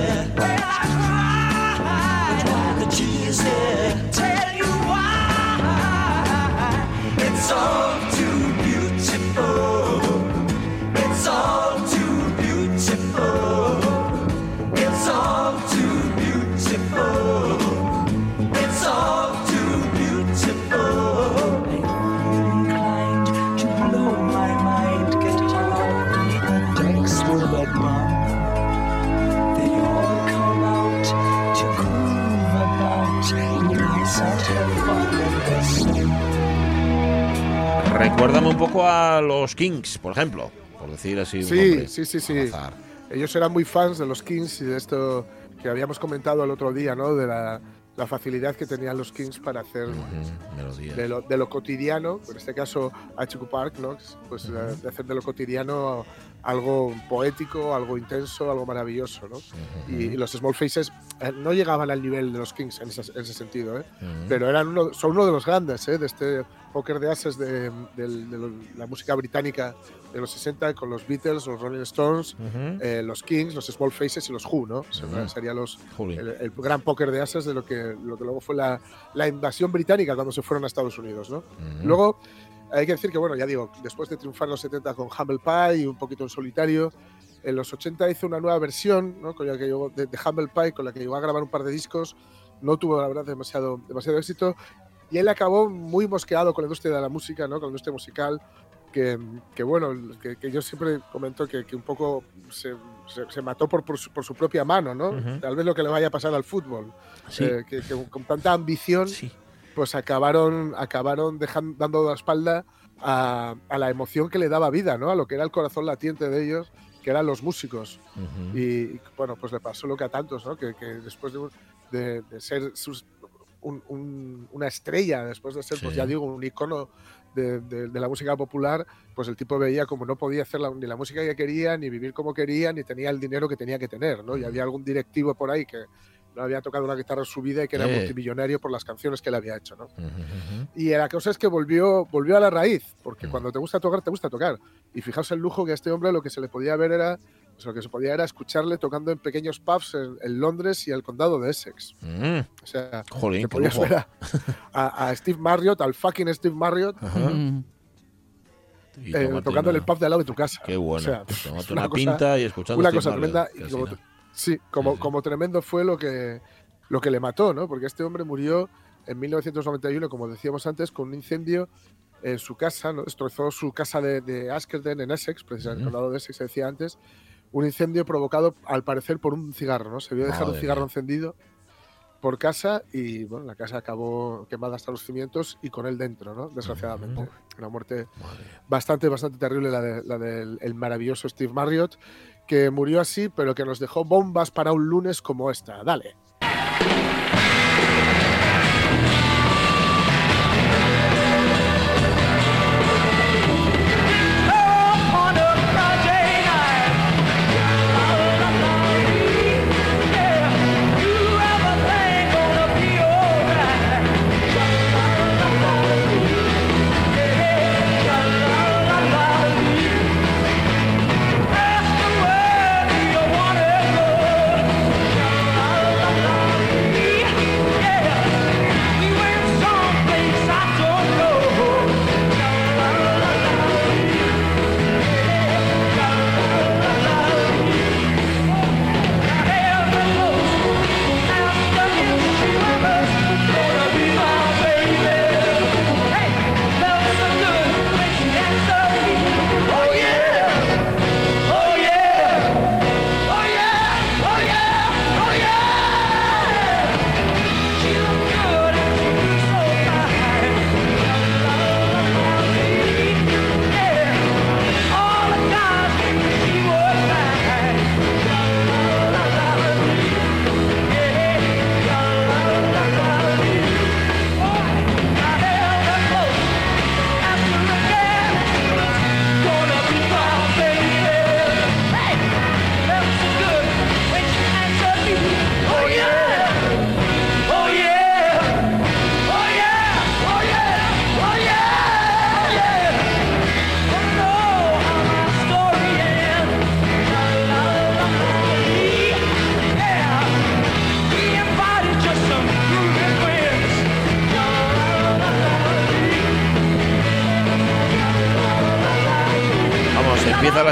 Speaker 1: Recuérdame un poco a los Kings, por ejemplo, por decir así un
Speaker 3: Sí,
Speaker 1: nombre
Speaker 3: sí, sí, sí.
Speaker 1: azar.
Speaker 3: Ellos eran muy fans de los Kings y de esto que habíamos comentado el otro día, ¿no? De la, la facilidad que tenían los Kings para hacer
Speaker 1: Ujú, melodía.
Speaker 3: de lo, de lo cotidiano, en este caso Achiku Park, ¿no? Pues eh, de hacer de lo cotidiano algo poético, algo intenso, algo maravilloso, ¿no? y, y los Small Faces eh, no llegaban al nivel de los Kings en ese, en ese sentido, ¿eh? Pero eran uno, son uno de los grandes ¿eh? de este póker de ases de, de lo- la música británica de los 60 con los Beatles, los Rolling Stones,
Speaker 1: Ujú.
Speaker 3: eh, los Kings, los Small Faces y los Who, ¿no? Se-
Speaker 1: Ujú.
Speaker 3: Serían los, el, el gran póker de ases de lo que, lo que luego fue la, la invasión británica cuando se fueron a Estados Unidos, ¿no?
Speaker 1: Ujú.
Speaker 3: Luego, hay que decir que, bueno, ya digo, después de triunfar en los 70 con Humble Pie y un poquito en solitario, en los 80 hizo una nueva versión ¿no? con la que llegó, de, de Humble Pie, con la que llegó a grabar un par de discos. No tuvo, la verdad, demasiado, demasiado éxito. Y él acabó muy mosqueado con la industria de la música, ¿no? con la industria musical, que, que bueno, que, que yo siempre comento que, que un poco se, se- se mató por, por, su, por su propia mano, ¿no?
Speaker 1: Ujú.
Speaker 3: Tal vez lo que le vaya a pasar al fútbol.
Speaker 1: Sí.
Speaker 3: Eh, que, con tanta ambición
Speaker 1: Sí.
Speaker 3: pues acabaron, acabaron dejan- dando la espalda a, a la emoción que le daba vida, ¿no? A lo que era el corazón latiente de ellos, que eran los músicos.
Speaker 1: Ujú.
Speaker 3: Y, y, bueno, pues le pasó lo que a tantos, ¿no? Que, que después de, de- de ser sus- un- un- una estrella, después de ser, pues ya digo, un icono de, de- de la música popular, pues el tipo veía como no podía hacer la- ni la música que quería, ni vivir como quería, ni tenía el dinero que tenía que tener, ¿no? Y había algún directivo por ahí que no había tocado una guitarra en su vida y que era
Speaker 1: Eh.
Speaker 3: multimillonario por las canciones que él había hecho, ¿no? Y la cosa es que volvió, volvió a la raíz, porque
Speaker 1: Mm.
Speaker 3: cuando te gusta tocar, te gusta tocar. Y fijaos el lujo que a este hombre lo que se le podía ver era, lo que se podía era escucharle tocando en pequeños pubs en, en Londres y el condado de Essex.
Speaker 1: Mm,
Speaker 3: O sea,
Speaker 1: Jolín,
Speaker 3: te podías ver a, a- a Steve Marriott, al fucking Steve Marriott,
Speaker 1: Ajá.
Speaker 2: Mm.
Speaker 3: Eh, tocando en el pub de al lado de tu casa.
Speaker 1: Qué bueno.
Speaker 3: O sea,
Speaker 1: Pues una,
Speaker 3: una cosa-
Speaker 1: pinta y escuchando
Speaker 3: una cosa tremenda. y como, sí, como, como tremendo fue lo que, lo que le mató, ¿no? Porque este hombre murió en 1991, como decíamos antes, con un incendio en su casa, ¿no? destrozó su casa de, de Askerden en Essex, precisamente en el
Speaker 1: Ujú.
Speaker 3: condado de Essex, se decía antes, un incendio provocado al parecer por un cigarro, ¿no? Se vio dejar un cigarro encendido por casa y bueno, la casa acabó quemada hasta los cimientos y con él dentro, ¿no? Desgraciadamente. Una muerte
Speaker 1: Madre
Speaker 3: bastante, bastante terrible la, de- la del el maravilloso Steve Marriott, que murió así, pero que nos dejó bombas para un lunes como esta. Dale.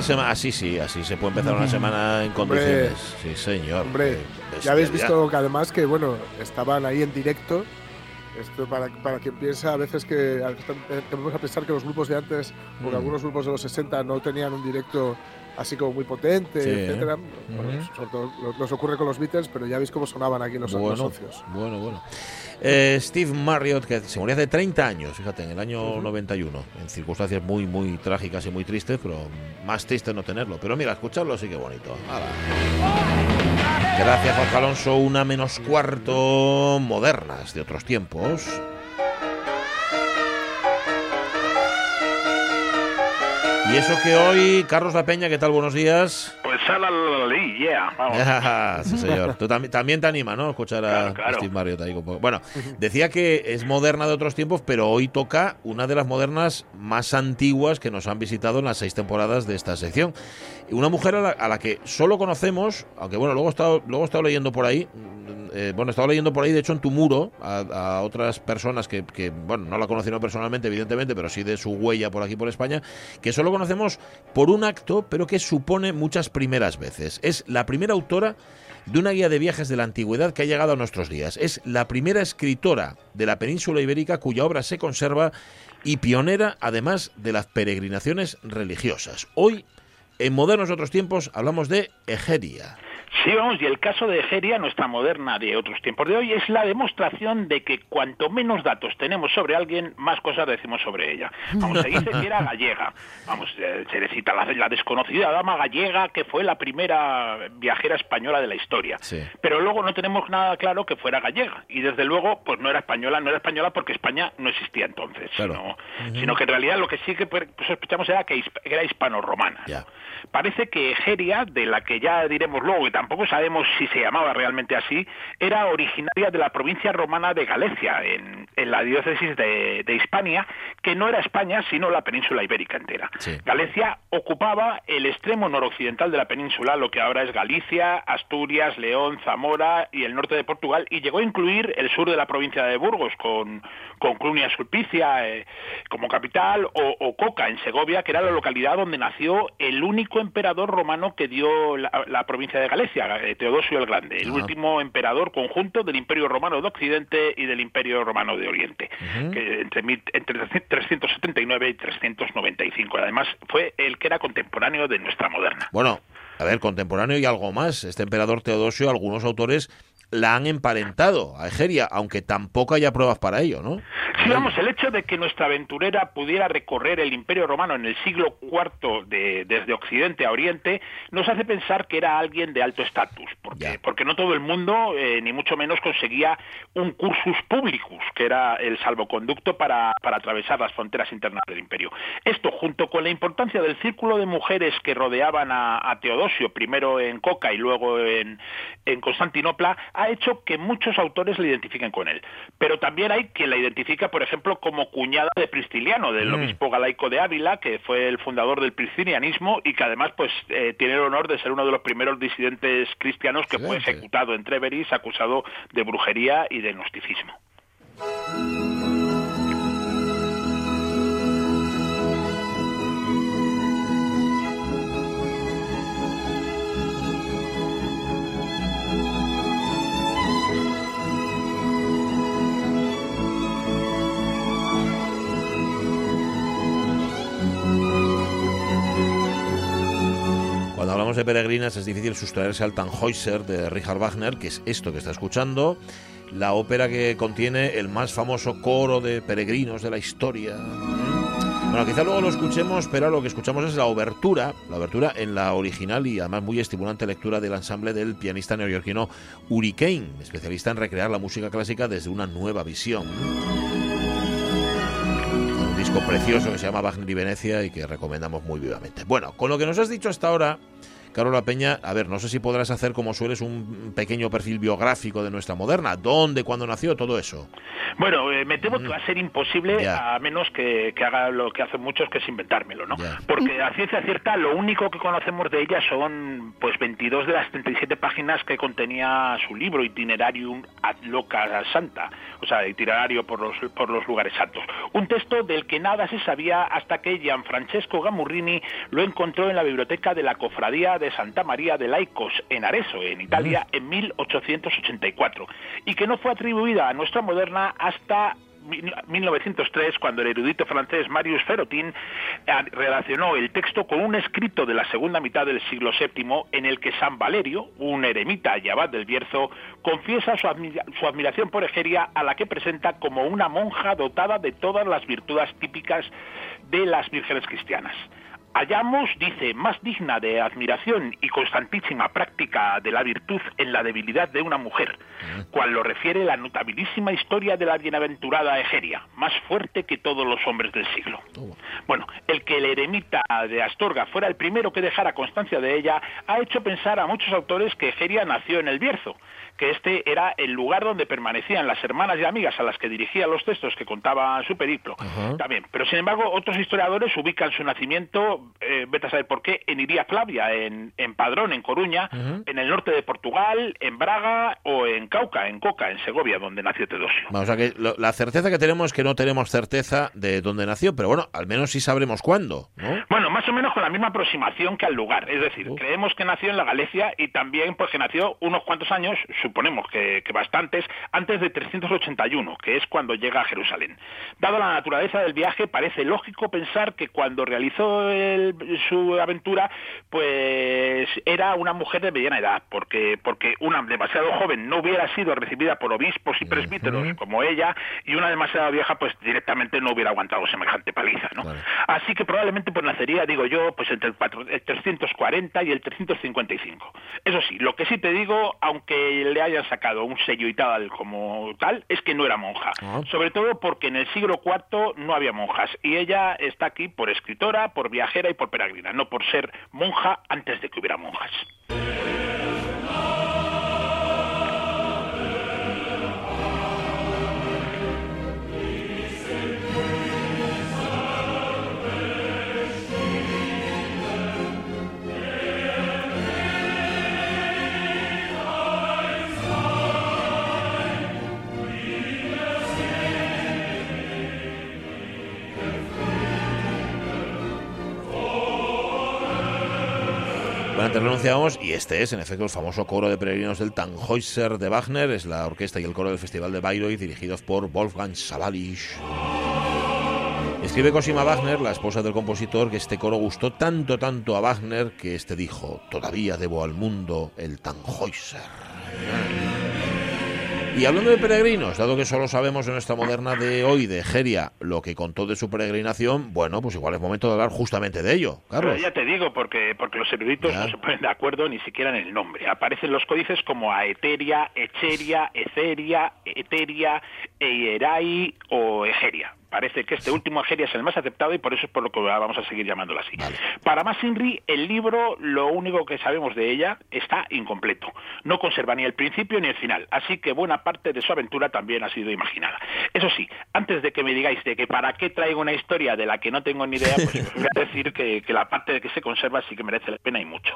Speaker 1: La semana. Así sí, así se puede empezar una semana en
Speaker 3: Hombre.
Speaker 1: condiciones. Sí, señor.
Speaker 3: Hombre, ya habéis visto que además que, bueno, estaban ahí en directo. Esto para, para quien piensa a veces que tendemos a pensar que los grupos de antes, o que
Speaker 1: Mm.
Speaker 3: algunos grupos de los 60 no tenían un directo así como muy potente,
Speaker 1: Sí,
Speaker 3: etcétera.
Speaker 1: ¿eh?
Speaker 3: Bueno, sobre todo nos ocurre con los Beatles, pero ya veis cómo sonaban aquí los, los
Speaker 1: Bueno,
Speaker 3: socios.
Speaker 1: bueno, bueno. Eh, Steve Marriott, que se murió hace 30 años, fíjate, en el año 91, en circunstancias muy, muy trágicas y muy tristes, pero más triste no tenerlo. Pero mira, escucharlo sí que bonito. Gracias, Jorge Alonso. Una menos cuarto, modernas de otros tiempos. Y eso que hoy, Carlos La Peña, ¿qué tal? Buenos días.
Speaker 6: Pues salalali, yeah, vamos.
Speaker 1: sí, señor. Tú también, también te anima, ¿no? Escuchar a
Speaker 6: Claro, claro.
Speaker 1: Steve Marriott ahí. Bueno, decía que es moderna de otros tiempos, pero hoy toca una de las modernas más antiguas que nos han visitado en las seis temporadas de esta sección. Una mujer a la, que solo conocemos, aunque bueno, luego he estado, luego he estado leyendo por ahí, mm, eh, bueno, he estado leyendo por ahí, de hecho, en tu muro, a, a otras personas que, que, bueno, no la conocieron personalmente, evidentemente, pero sí de su huella por aquí, por España, que solo conocemos por un acto, pero que supone muchas primeras veces. Es la primera autora de una guía de viajes de la antigüedad que ha llegado a nuestros días. Es la primera escritora de la península ibérica cuya obra se conserva y pionera además de las peregrinaciones religiosas. Hoy, en modernos otros tiempos, hablamos de Egeria.
Speaker 6: Sí, vamos, y el caso de Egeria, nuestra moderna de otros tiempos de hoy, es la demostración de que cuanto menos datos tenemos sobre alguien, más cosas decimos sobre ella. Vamos, se dice que era gallega. Vamos, eh, se le cita la, la desconocida dama gallega que fue la primera viajera española de la historia.
Speaker 1: Sí.
Speaker 6: Pero luego no tenemos nada claro que fuera gallega. Y desde luego, pues no era española, no era española porque España no existía entonces.
Speaker 1: Claro.
Speaker 6: Sino, sino que en realidad lo que sí que pues, sospechamos era que era hispano-romana. Parece que Egeria, de la que ya diremos luego, que tampoco sabemos si se llamaba realmente así, era originaria de la provincia romana de Galicia, en, en la diócesis de, de Hispania, que no era España, sino la península ibérica entera.
Speaker 1: Sí.
Speaker 6: Galicia ocupaba el extremo noroccidental de la península, lo que ahora es Galicia, Asturias, León, Zamora y el norte de Portugal, y llegó a incluir el sur de la provincia de Burgos, con, con Clunia Sulpicia eh, como capital, o, o Coca en Segovia, que era la localidad donde nació el único emperador romano que dio la, la provincia de Galicia, eh, Teodosio el Grande, el último emperador conjunto del Imperio Romano de Occidente y del Imperio Romano de Oriente, que entre, entre 379 y 395. Además, fue el que era contemporáneo de nuestra moderna.
Speaker 1: Bueno, a ver, contemporáneo y algo más. Este emperador Teodosio, algunos autores la han emparentado a Egeria, aunque tampoco haya pruebas para ello, ¿no?
Speaker 6: Sí, vamos, el hecho de que nuestra aventurera pudiera recorrer el Imperio Romano en el siglo IV de- desde Occidente a Oriente nos hace pensar que era alguien de alto estatus, porque, porque no todo el mundo, eh, ni mucho menos, conseguía un cursus publicus, que era el salvoconducto para, para atravesar las fronteras internas del Imperio. Esto, junto con la importancia del círculo de mujeres que rodeaban a, a Teodosio, primero en Coca y luego en, en Constantinopla, ha hecho que muchos autores le identifiquen con él. Pero también hay quien la identifica, por ejemplo, como cuñada de Pristiliano, del
Speaker 1: Mm.
Speaker 6: obispo galaico de Ávila, que fue el fundador del priscilianismo y que además pues eh, tiene el honor de ser uno de los primeros disidentes cristianos que fue ejecutado en Treveris, acusado de brujería y de gnosticismo.
Speaker 1: Hablamos de peregrinas es difícil sustraerse al Tannhäuser de Richard Wagner, que es esto que está escuchando, la ópera que contiene el más famoso coro de peregrinos de la historia. Bueno, quizá luego lo escuchemos, pero lo que escuchamos es la obertura, la obertura en la original y además muy estimulante lectura del ensamble del pianista neoyorquino Uri Kane, especialista en recrear la música clásica desde una nueva visión. Un disco precioso que se llama Wagner y Venecia y que recomendamos muy vivamente. Bueno, con lo que nos has dicho hasta ahora, Carola Peña, a ver, no sé si podrás hacer como sueles un pequeño perfil biográfico de nuestra moderna, dónde, cuándo nació, todo eso.
Speaker 6: Bueno, eh, me temo que va a ser imposible
Speaker 1: Mm. Ya.
Speaker 6: a menos que, que haga lo que hacen muchos, que es inventármelo, ¿no?
Speaker 1: Ya.
Speaker 6: Porque a ciencia cierta lo único que conocemos de ella son pues 22 de las 37 páginas que contenía su libro Itinerarium ad loca santa, o sea, itinerario por los por los lugares santos. Un texto del que nada se sabía hasta que Gianfrancesco Gamurrini lo encontró en la biblioteca de la Cofradía de Santa María de Laicos en Arezzo, en Italia, en 1884, y que no fue atribuida a nuestra moderna hasta 1903, cuando el erudito francés Marius Ferrotin eh, relacionó el texto con un escrito de la segunda mitad del siglo VII en el que San Valerio, un eremita y abad del Bierzo, confiesa su, admira- su admiración por Egeria, a la que presenta como una monja dotada de todas las virtudes típicas de las vírgenes cristianas. Hallamos, dice, más digna de admiración y constantísima práctica de la virtud en la debilidad de una mujer, cual lo refiere la notabilísima historia de la bienaventurada Egeria, más fuerte que todos los hombres del siglo. Bueno, el que el eremita de Astorga fuera el primero que dejara constancia de ella ha hecho pensar a muchos autores que Egeria nació en el Bierzo, que este era el lugar donde permanecían las hermanas y amigas a las que dirigía los textos que contaban su periplo. También, pero sin embargo, otros historiadores ubican su nacimiento, eh, vete a saber por qué, en Iria Flavia, en, en Padrón, en Coruña, en el norte de Portugal, en Braga o en Cauca, en Coca, en Segovia, donde nació Teodosio.
Speaker 1: Vamos, o sea que lo- la certeza que tenemos es que no tenemos certeza de dónde nació, pero bueno, al menos sí sabremos cuándo, ¿no?
Speaker 6: Bueno, más o menos con la misma aproximación que al lugar. Es decir, creemos que nació en la Galicia y también pues que nació unos cuantos años, suponemos que, que bastantes, antes de 381, que es cuando llega a Jerusalén. Dada la naturaleza del viaje, parece lógico pensar que cuando realizó el- su aventura, pues era una mujer de mediana edad, porque, porque una demasiado joven no hubiera sido recibida por obispos y presbíteros como ella, y una demasiado vieja, pues directamente no hubiera aguantado semejante paliza, ¿no? Así que probablemente pues nacería, digo yo, pues entre el, el 340 y el 355. Eso sí, lo que sí te digo, aunque le hayan sacado un sello y tal como tal, es que no era monja.
Speaker 1: Ah.
Speaker 6: Sobre todo porque en el siglo IV no había monjas y ella está aquí por escritora, por viajera y por peregrina, no por ser monja antes de que hubiera monjas.
Speaker 1: Antes y este es, en efecto, el famoso coro de peregrinos del Tannhäuser de Wagner, es la orquesta y el coro del Festival de Bayreuth, dirigidos por Wolfgang Sawalisch. Escribe Cosima Wagner, la esposa del compositor, que este coro gustó tanto, tanto a Wagner, que este dijo, todavía debo al mundo el Tannhäuser. Y hablando de peregrinos, dado que solo sabemos en nuestra moderna de hoy, de Geria, lo que contó de su peregrinación, bueno, pues igual es momento de hablar justamente de ello, Carlos.
Speaker 6: Pero ya te digo, porque, porque los eruditos
Speaker 1: Ya.
Speaker 6: no se ponen de acuerdo ni siquiera en el nombre. Aparecen los códices como Aeteria, Echeria, Eceria, Eteria, Eierai o Egeria. Parece que este último Egeria es el más aceptado y por eso es por lo que vamos a seguir llamándolo así. Para más Inri, el libro, lo único que sabemos de ella está incompleto. No conserva ni el principio ni el final, así que buena parte de su aventura también ha sido imaginada. Eso sí, antes de que me digáis de que para qué traigo una historia de la que no tengo ni idea, pues voy a decir que, que la parte de que se conserva sí que merece la pena y mucho.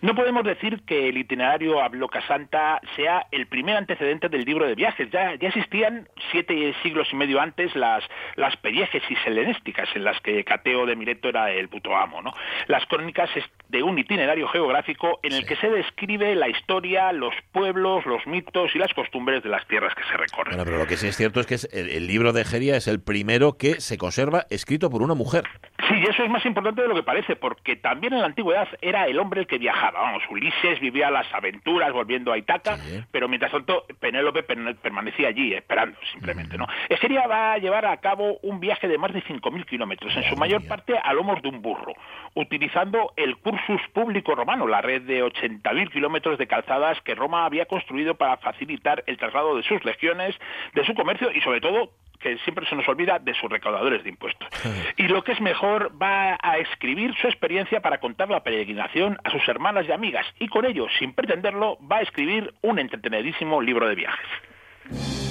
Speaker 6: No podemos decir que el itinerario a Bloca Santa sea el primer antecedente del libro de viajes. Ya, ya existían siete siglos y medio antes las, las periégesis helenísticas en las que Cateo de Mileto era el puto amo. ¿no? Las crónicas de un itinerario geográfico en el que se describe la historia, los pueblos, los mitos y las costumbres de las tierras que se recorren.
Speaker 1: Bueno, pero lo que sí es cierto es que es el, el libro de Geria es el primero que se conserva escrito por una mujer.
Speaker 6: Sí, y eso es más importante de lo que parece, porque también en la antigüedad era el hombre el que viajaba. Vamos, Ulises vivía las aventuras volviendo a Itaca,
Speaker 1: Sí.
Speaker 6: pero mientras tanto Penélope per- permanecía allí esperando, simplemente, ¿no? Egeria va a llevar a cabo un viaje de más de 5.000 kilómetros, en su mayor parte a lomos de un burro, utilizando el cursus público romano, la red de 80.000 kilómetros de calzadas que Roma había construido para facilitar el traslado de sus legiones, de su comercio y sobre todo que siempre se nos olvida de sus recaudadores de impuestos. Y lo que es mejor, va a escribir su experiencia para contar la peregrinación a sus hermanas y amigas, y con ello, sin pretenderlo, va a escribir un entretenidísimo libro de viajes.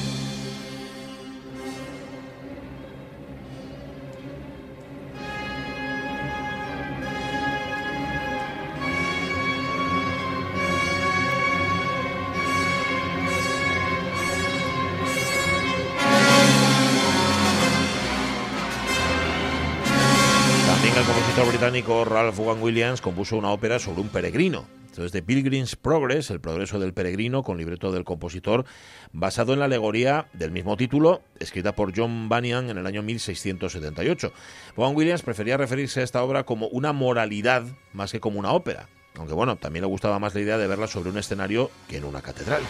Speaker 1: Británico Ralph Vaughan Williams compuso una ópera sobre un peregrino. Entonces, The Pilgrim's Progress, el progreso del peregrino, con libreto del compositor, basado en la alegoría del mismo título, escrita por John Bunyan en el año 1678. Vaughan Williams prefería referirse a esta obra como una moralidad más que como una ópera. Aunque bueno, también le gustaba más la idea de verla sobre un escenario que en una catedral.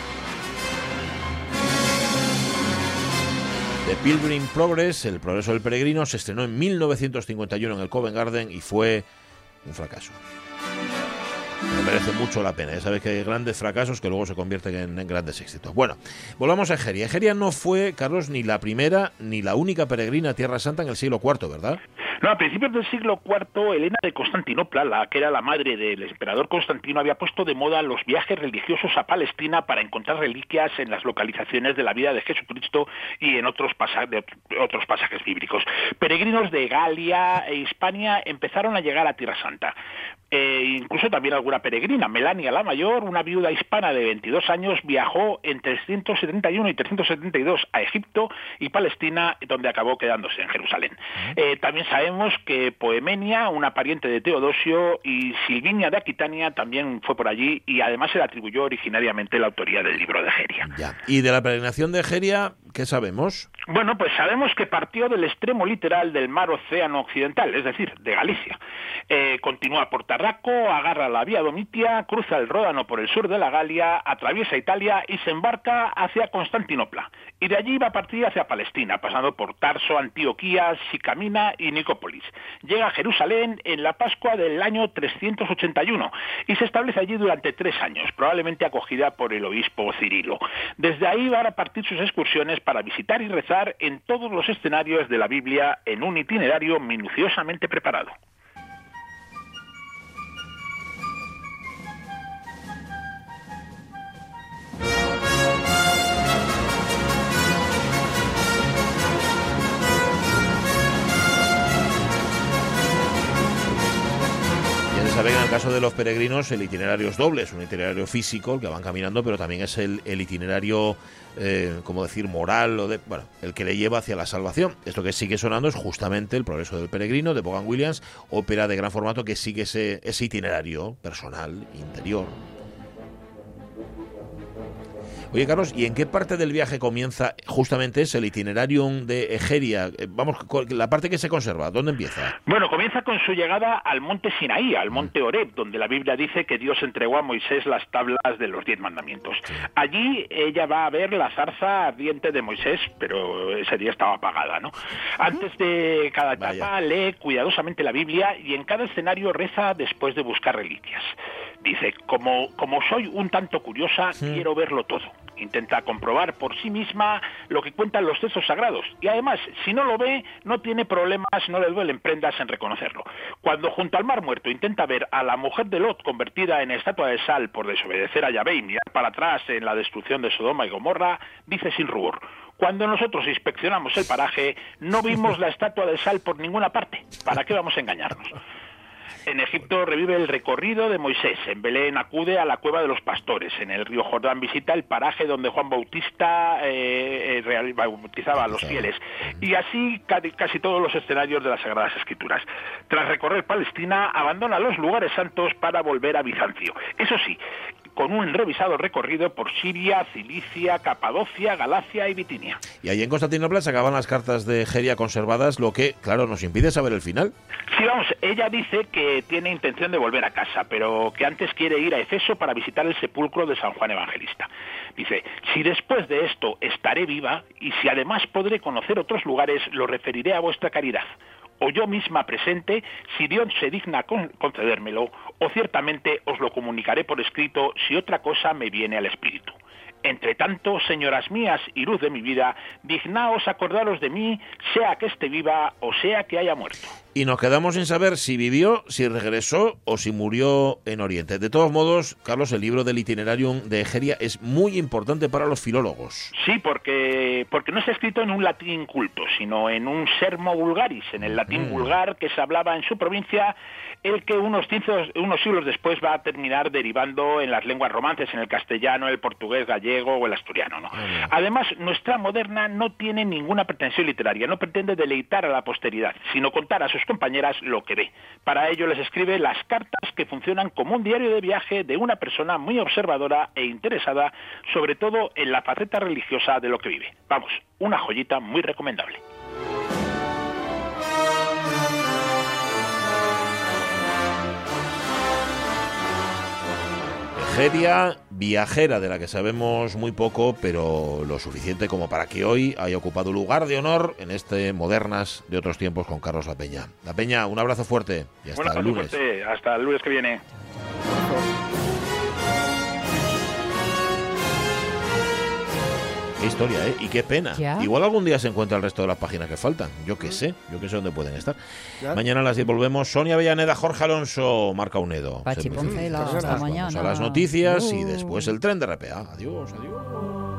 Speaker 1: The Pilgrim Progress, el progreso del peregrino, se estrenó en 1951 en el Covent Garden y fue un fracaso. Pero merece mucho la pena. Ya sabes que hay grandes fracasos que luego se convierten en, en grandes éxitos. Bueno, volvamos a Egeria. Egeria no fue, Carlos, ni la primera ni la única peregrina a Tierra Santa en el siglo IV, ¿verdad?
Speaker 6: No, a principios del siglo IV, Elena de Constantinopla, la que era la madre del emperador Constantino, había puesto de moda los viajes religiosos a Palestina para encontrar reliquias en las localizaciones de la vida de Jesucristo y en otros, pasa- de otros pasajes bíblicos. Peregrinos de Galia e Hispania empezaron a llegar a Tierra Santa. Eh, incluso también alguna peregrina. Melania la Mayor, una viuda hispana de 22 años, viajó en 371 y 372 a Egipto y Palestina, donde acabó quedándose en Jerusalén. Eh, también sabemos que Poemenia, una pariente de Teodosio, y Silvinia de Aquitania también fue por allí y además se le atribuyó originariamente la autoría del libro de Geria.
Speaker 1: Ya. Y de la peregrinación de Egeria, ¿qué sabemos?
Speaker 6: Bueno, pues sabemos que partió del extremo literal del mar Océano Occidental, es decir, de Galicia. Eh, continúa por Tarraco, agarra la vía Domitia, cruza el Ródano por el sur de la Galia, atraviesa Italia y se embarca hacia Constantinopla. Y de allí va a partir hacia Palestina, pasando por Tarso, Antioquía, Sicamina y Nicópolis. Llega a Jerusalén en la Pascua del año 381 y se establece allí durante tres años, probablemente acogida por el obispo Cirilo. Desde ahí van a partir sus excursiones para visitar y rezar en todos los escenarios de la Biblia en un itinerario minuciosamente preparado.
Speaker 1: Sabe que en el caso de los peregrinos el itinerario es doble, es un itinerario físico el que van caminando, pero también es el itinerario, eh, como decir, moral, o de, bueno, el que le lleva hacia la salvación. Esto que sigue sonando es justamente el progreso del peregrino de Vaughan Williams, ópera de gran formato que sigue ese, ese itinerario personal, interior. Oye, Carlos, ¿y en qué parte del viaje comienza justamente ese, el itinerario de Egeria? Eh, Vamos, la parte que se conserva, ¿dónde empieza?
Speaker 6: Bueno, comienza con su llegada al monte Sinaí, al monte Oreb, donde la Biblia dice que Dios entregó a Moisés las tablas de los diez mandamientos. Allí ella va a ver la zarza ardiente de Moisés, pero ese día estaba apagada, ¿no? Antes de cada etapa lee cuidadosamente la Biblia y en cada escenario reza después de buscar reliquias. Dice, como, como soy un tanto curiosa, quiero verlo todo. Intenta comprobar por sí misma lo que cuentan los textos sagrados. Y además, si no lo ve, no tiene problemas, no le duelen prendas en reconocerlo. Cuando junto al mar muerto intenta ver a la mujer de Lot convertida en estatua de sal por desobedecer a Yahvé y mirar para atrás en la destrucción de Sodoma y Gomorra, dice sin rubor. Cuando nosotros inspeccionamos el paraje, no vimos la estatua de sal por ninguna parte. ¿Para qué vamos a engañarnos? En Egipto revive el recorrido de Moisés. En Belén acude a la cueva de los pastores. En el río Jordán visita el paraje donde Juan Bautista eh, eh, bautizaba a los fieles. Y así ca- casi todos los escenarios de las Sagradas Escrituras. Tras recorrer Palestina, abandona los lugares santos para volver a Bizancio. Eso sí, con un revisado recorrido por Siria, Cilicia, Capadocia, Galacia y Bitinia.
Speaker 1: Y ahí en Constantinopla se acaban las cartas de Egeria conservadas, lo que, claro, nos impide saber el final.
Speaker 6: Sí, vamos, ella dice que tiene intención de volver a casa, pero que antes quiere ir a Efeso para visitar el sepulcro de San Juan Evangelista. Dice, si después de esto estaré viva y si además podré conocer otros lugares, lo referiré a vuestra caridad. O yo misma presente, si Dios se digna con- concedérmelo, o ciertamente os lo comunicaré por escrito si otra cosa me viene al espíritu. Entre tanto, señoras mías y luz de mi vida, dignaos acordaros de mí, sea que esté viva o sea que haya muerto.
Speaker 1: Y nos quedamos sin saber si vivió, si regresó o si murió en Oriente. De todos modos, Carlos, el libro del Itinerarium de Egeria es muy importante para los filólogos.
Speaker 6: Sí, porque, porque no está escrito en un latín culto, sino en un sermo vulgaris, en el latín
Speaker 1: Mm.
Speaker 6: vulgar que se hablaba en su provincia, el que unos, siglos después va a terminar derivando en las lenguas romances, en el castellano, el portugués, gallego o el asturiano. Además, nuestra moderna no tiene ninguna pretensión literaria, no pretende deleitar a la posteridad, sino contar a sus compañeras lo que ve. Para ello les escribe las cartas que funcionan como un diario de viaje de una persona muy observadora e interesada, sobre todo en la faceta religiosa de lo que vive. Vamos, una joyita muy recomendable.
Speaker 1: Egeria, viajera de la que sabemos muy poco, pero lo suficiente como para que hoy haya ocupado lugar de honor en este Modernas de otros tiempos con Carlos La Peña. La Peña, un abrazo fuerte y hasta
Speaker 6: Un abrazo
Speaker 1: el lunes.
Speaker 6: fuerte. Hasta el lunes que viene.
Speaker 1: Qué historia, ¿eh? Y qué pena.
Speaker 2: Ya.
Speaker 1: Igual algún día se encuentra el resto de las páginas que faltan. Yo qué sé, yo qué sé dónde pueden estar.
Speaker 3: Ya.
Speaker 1: Mañana a las 10 volvemos. Sonia Vellaneda, Jorge Alonso, Marca Unedo.
Speaker 2: Pachi. Poncela,
Speaker 3: hasta
Speaker 1: Vamos
Speaker 2: mañana.
Speaker 1: a las noticias y
Speaker 2: Uh.
Speaker 1: después el tren de RPA. Adiós, adiós.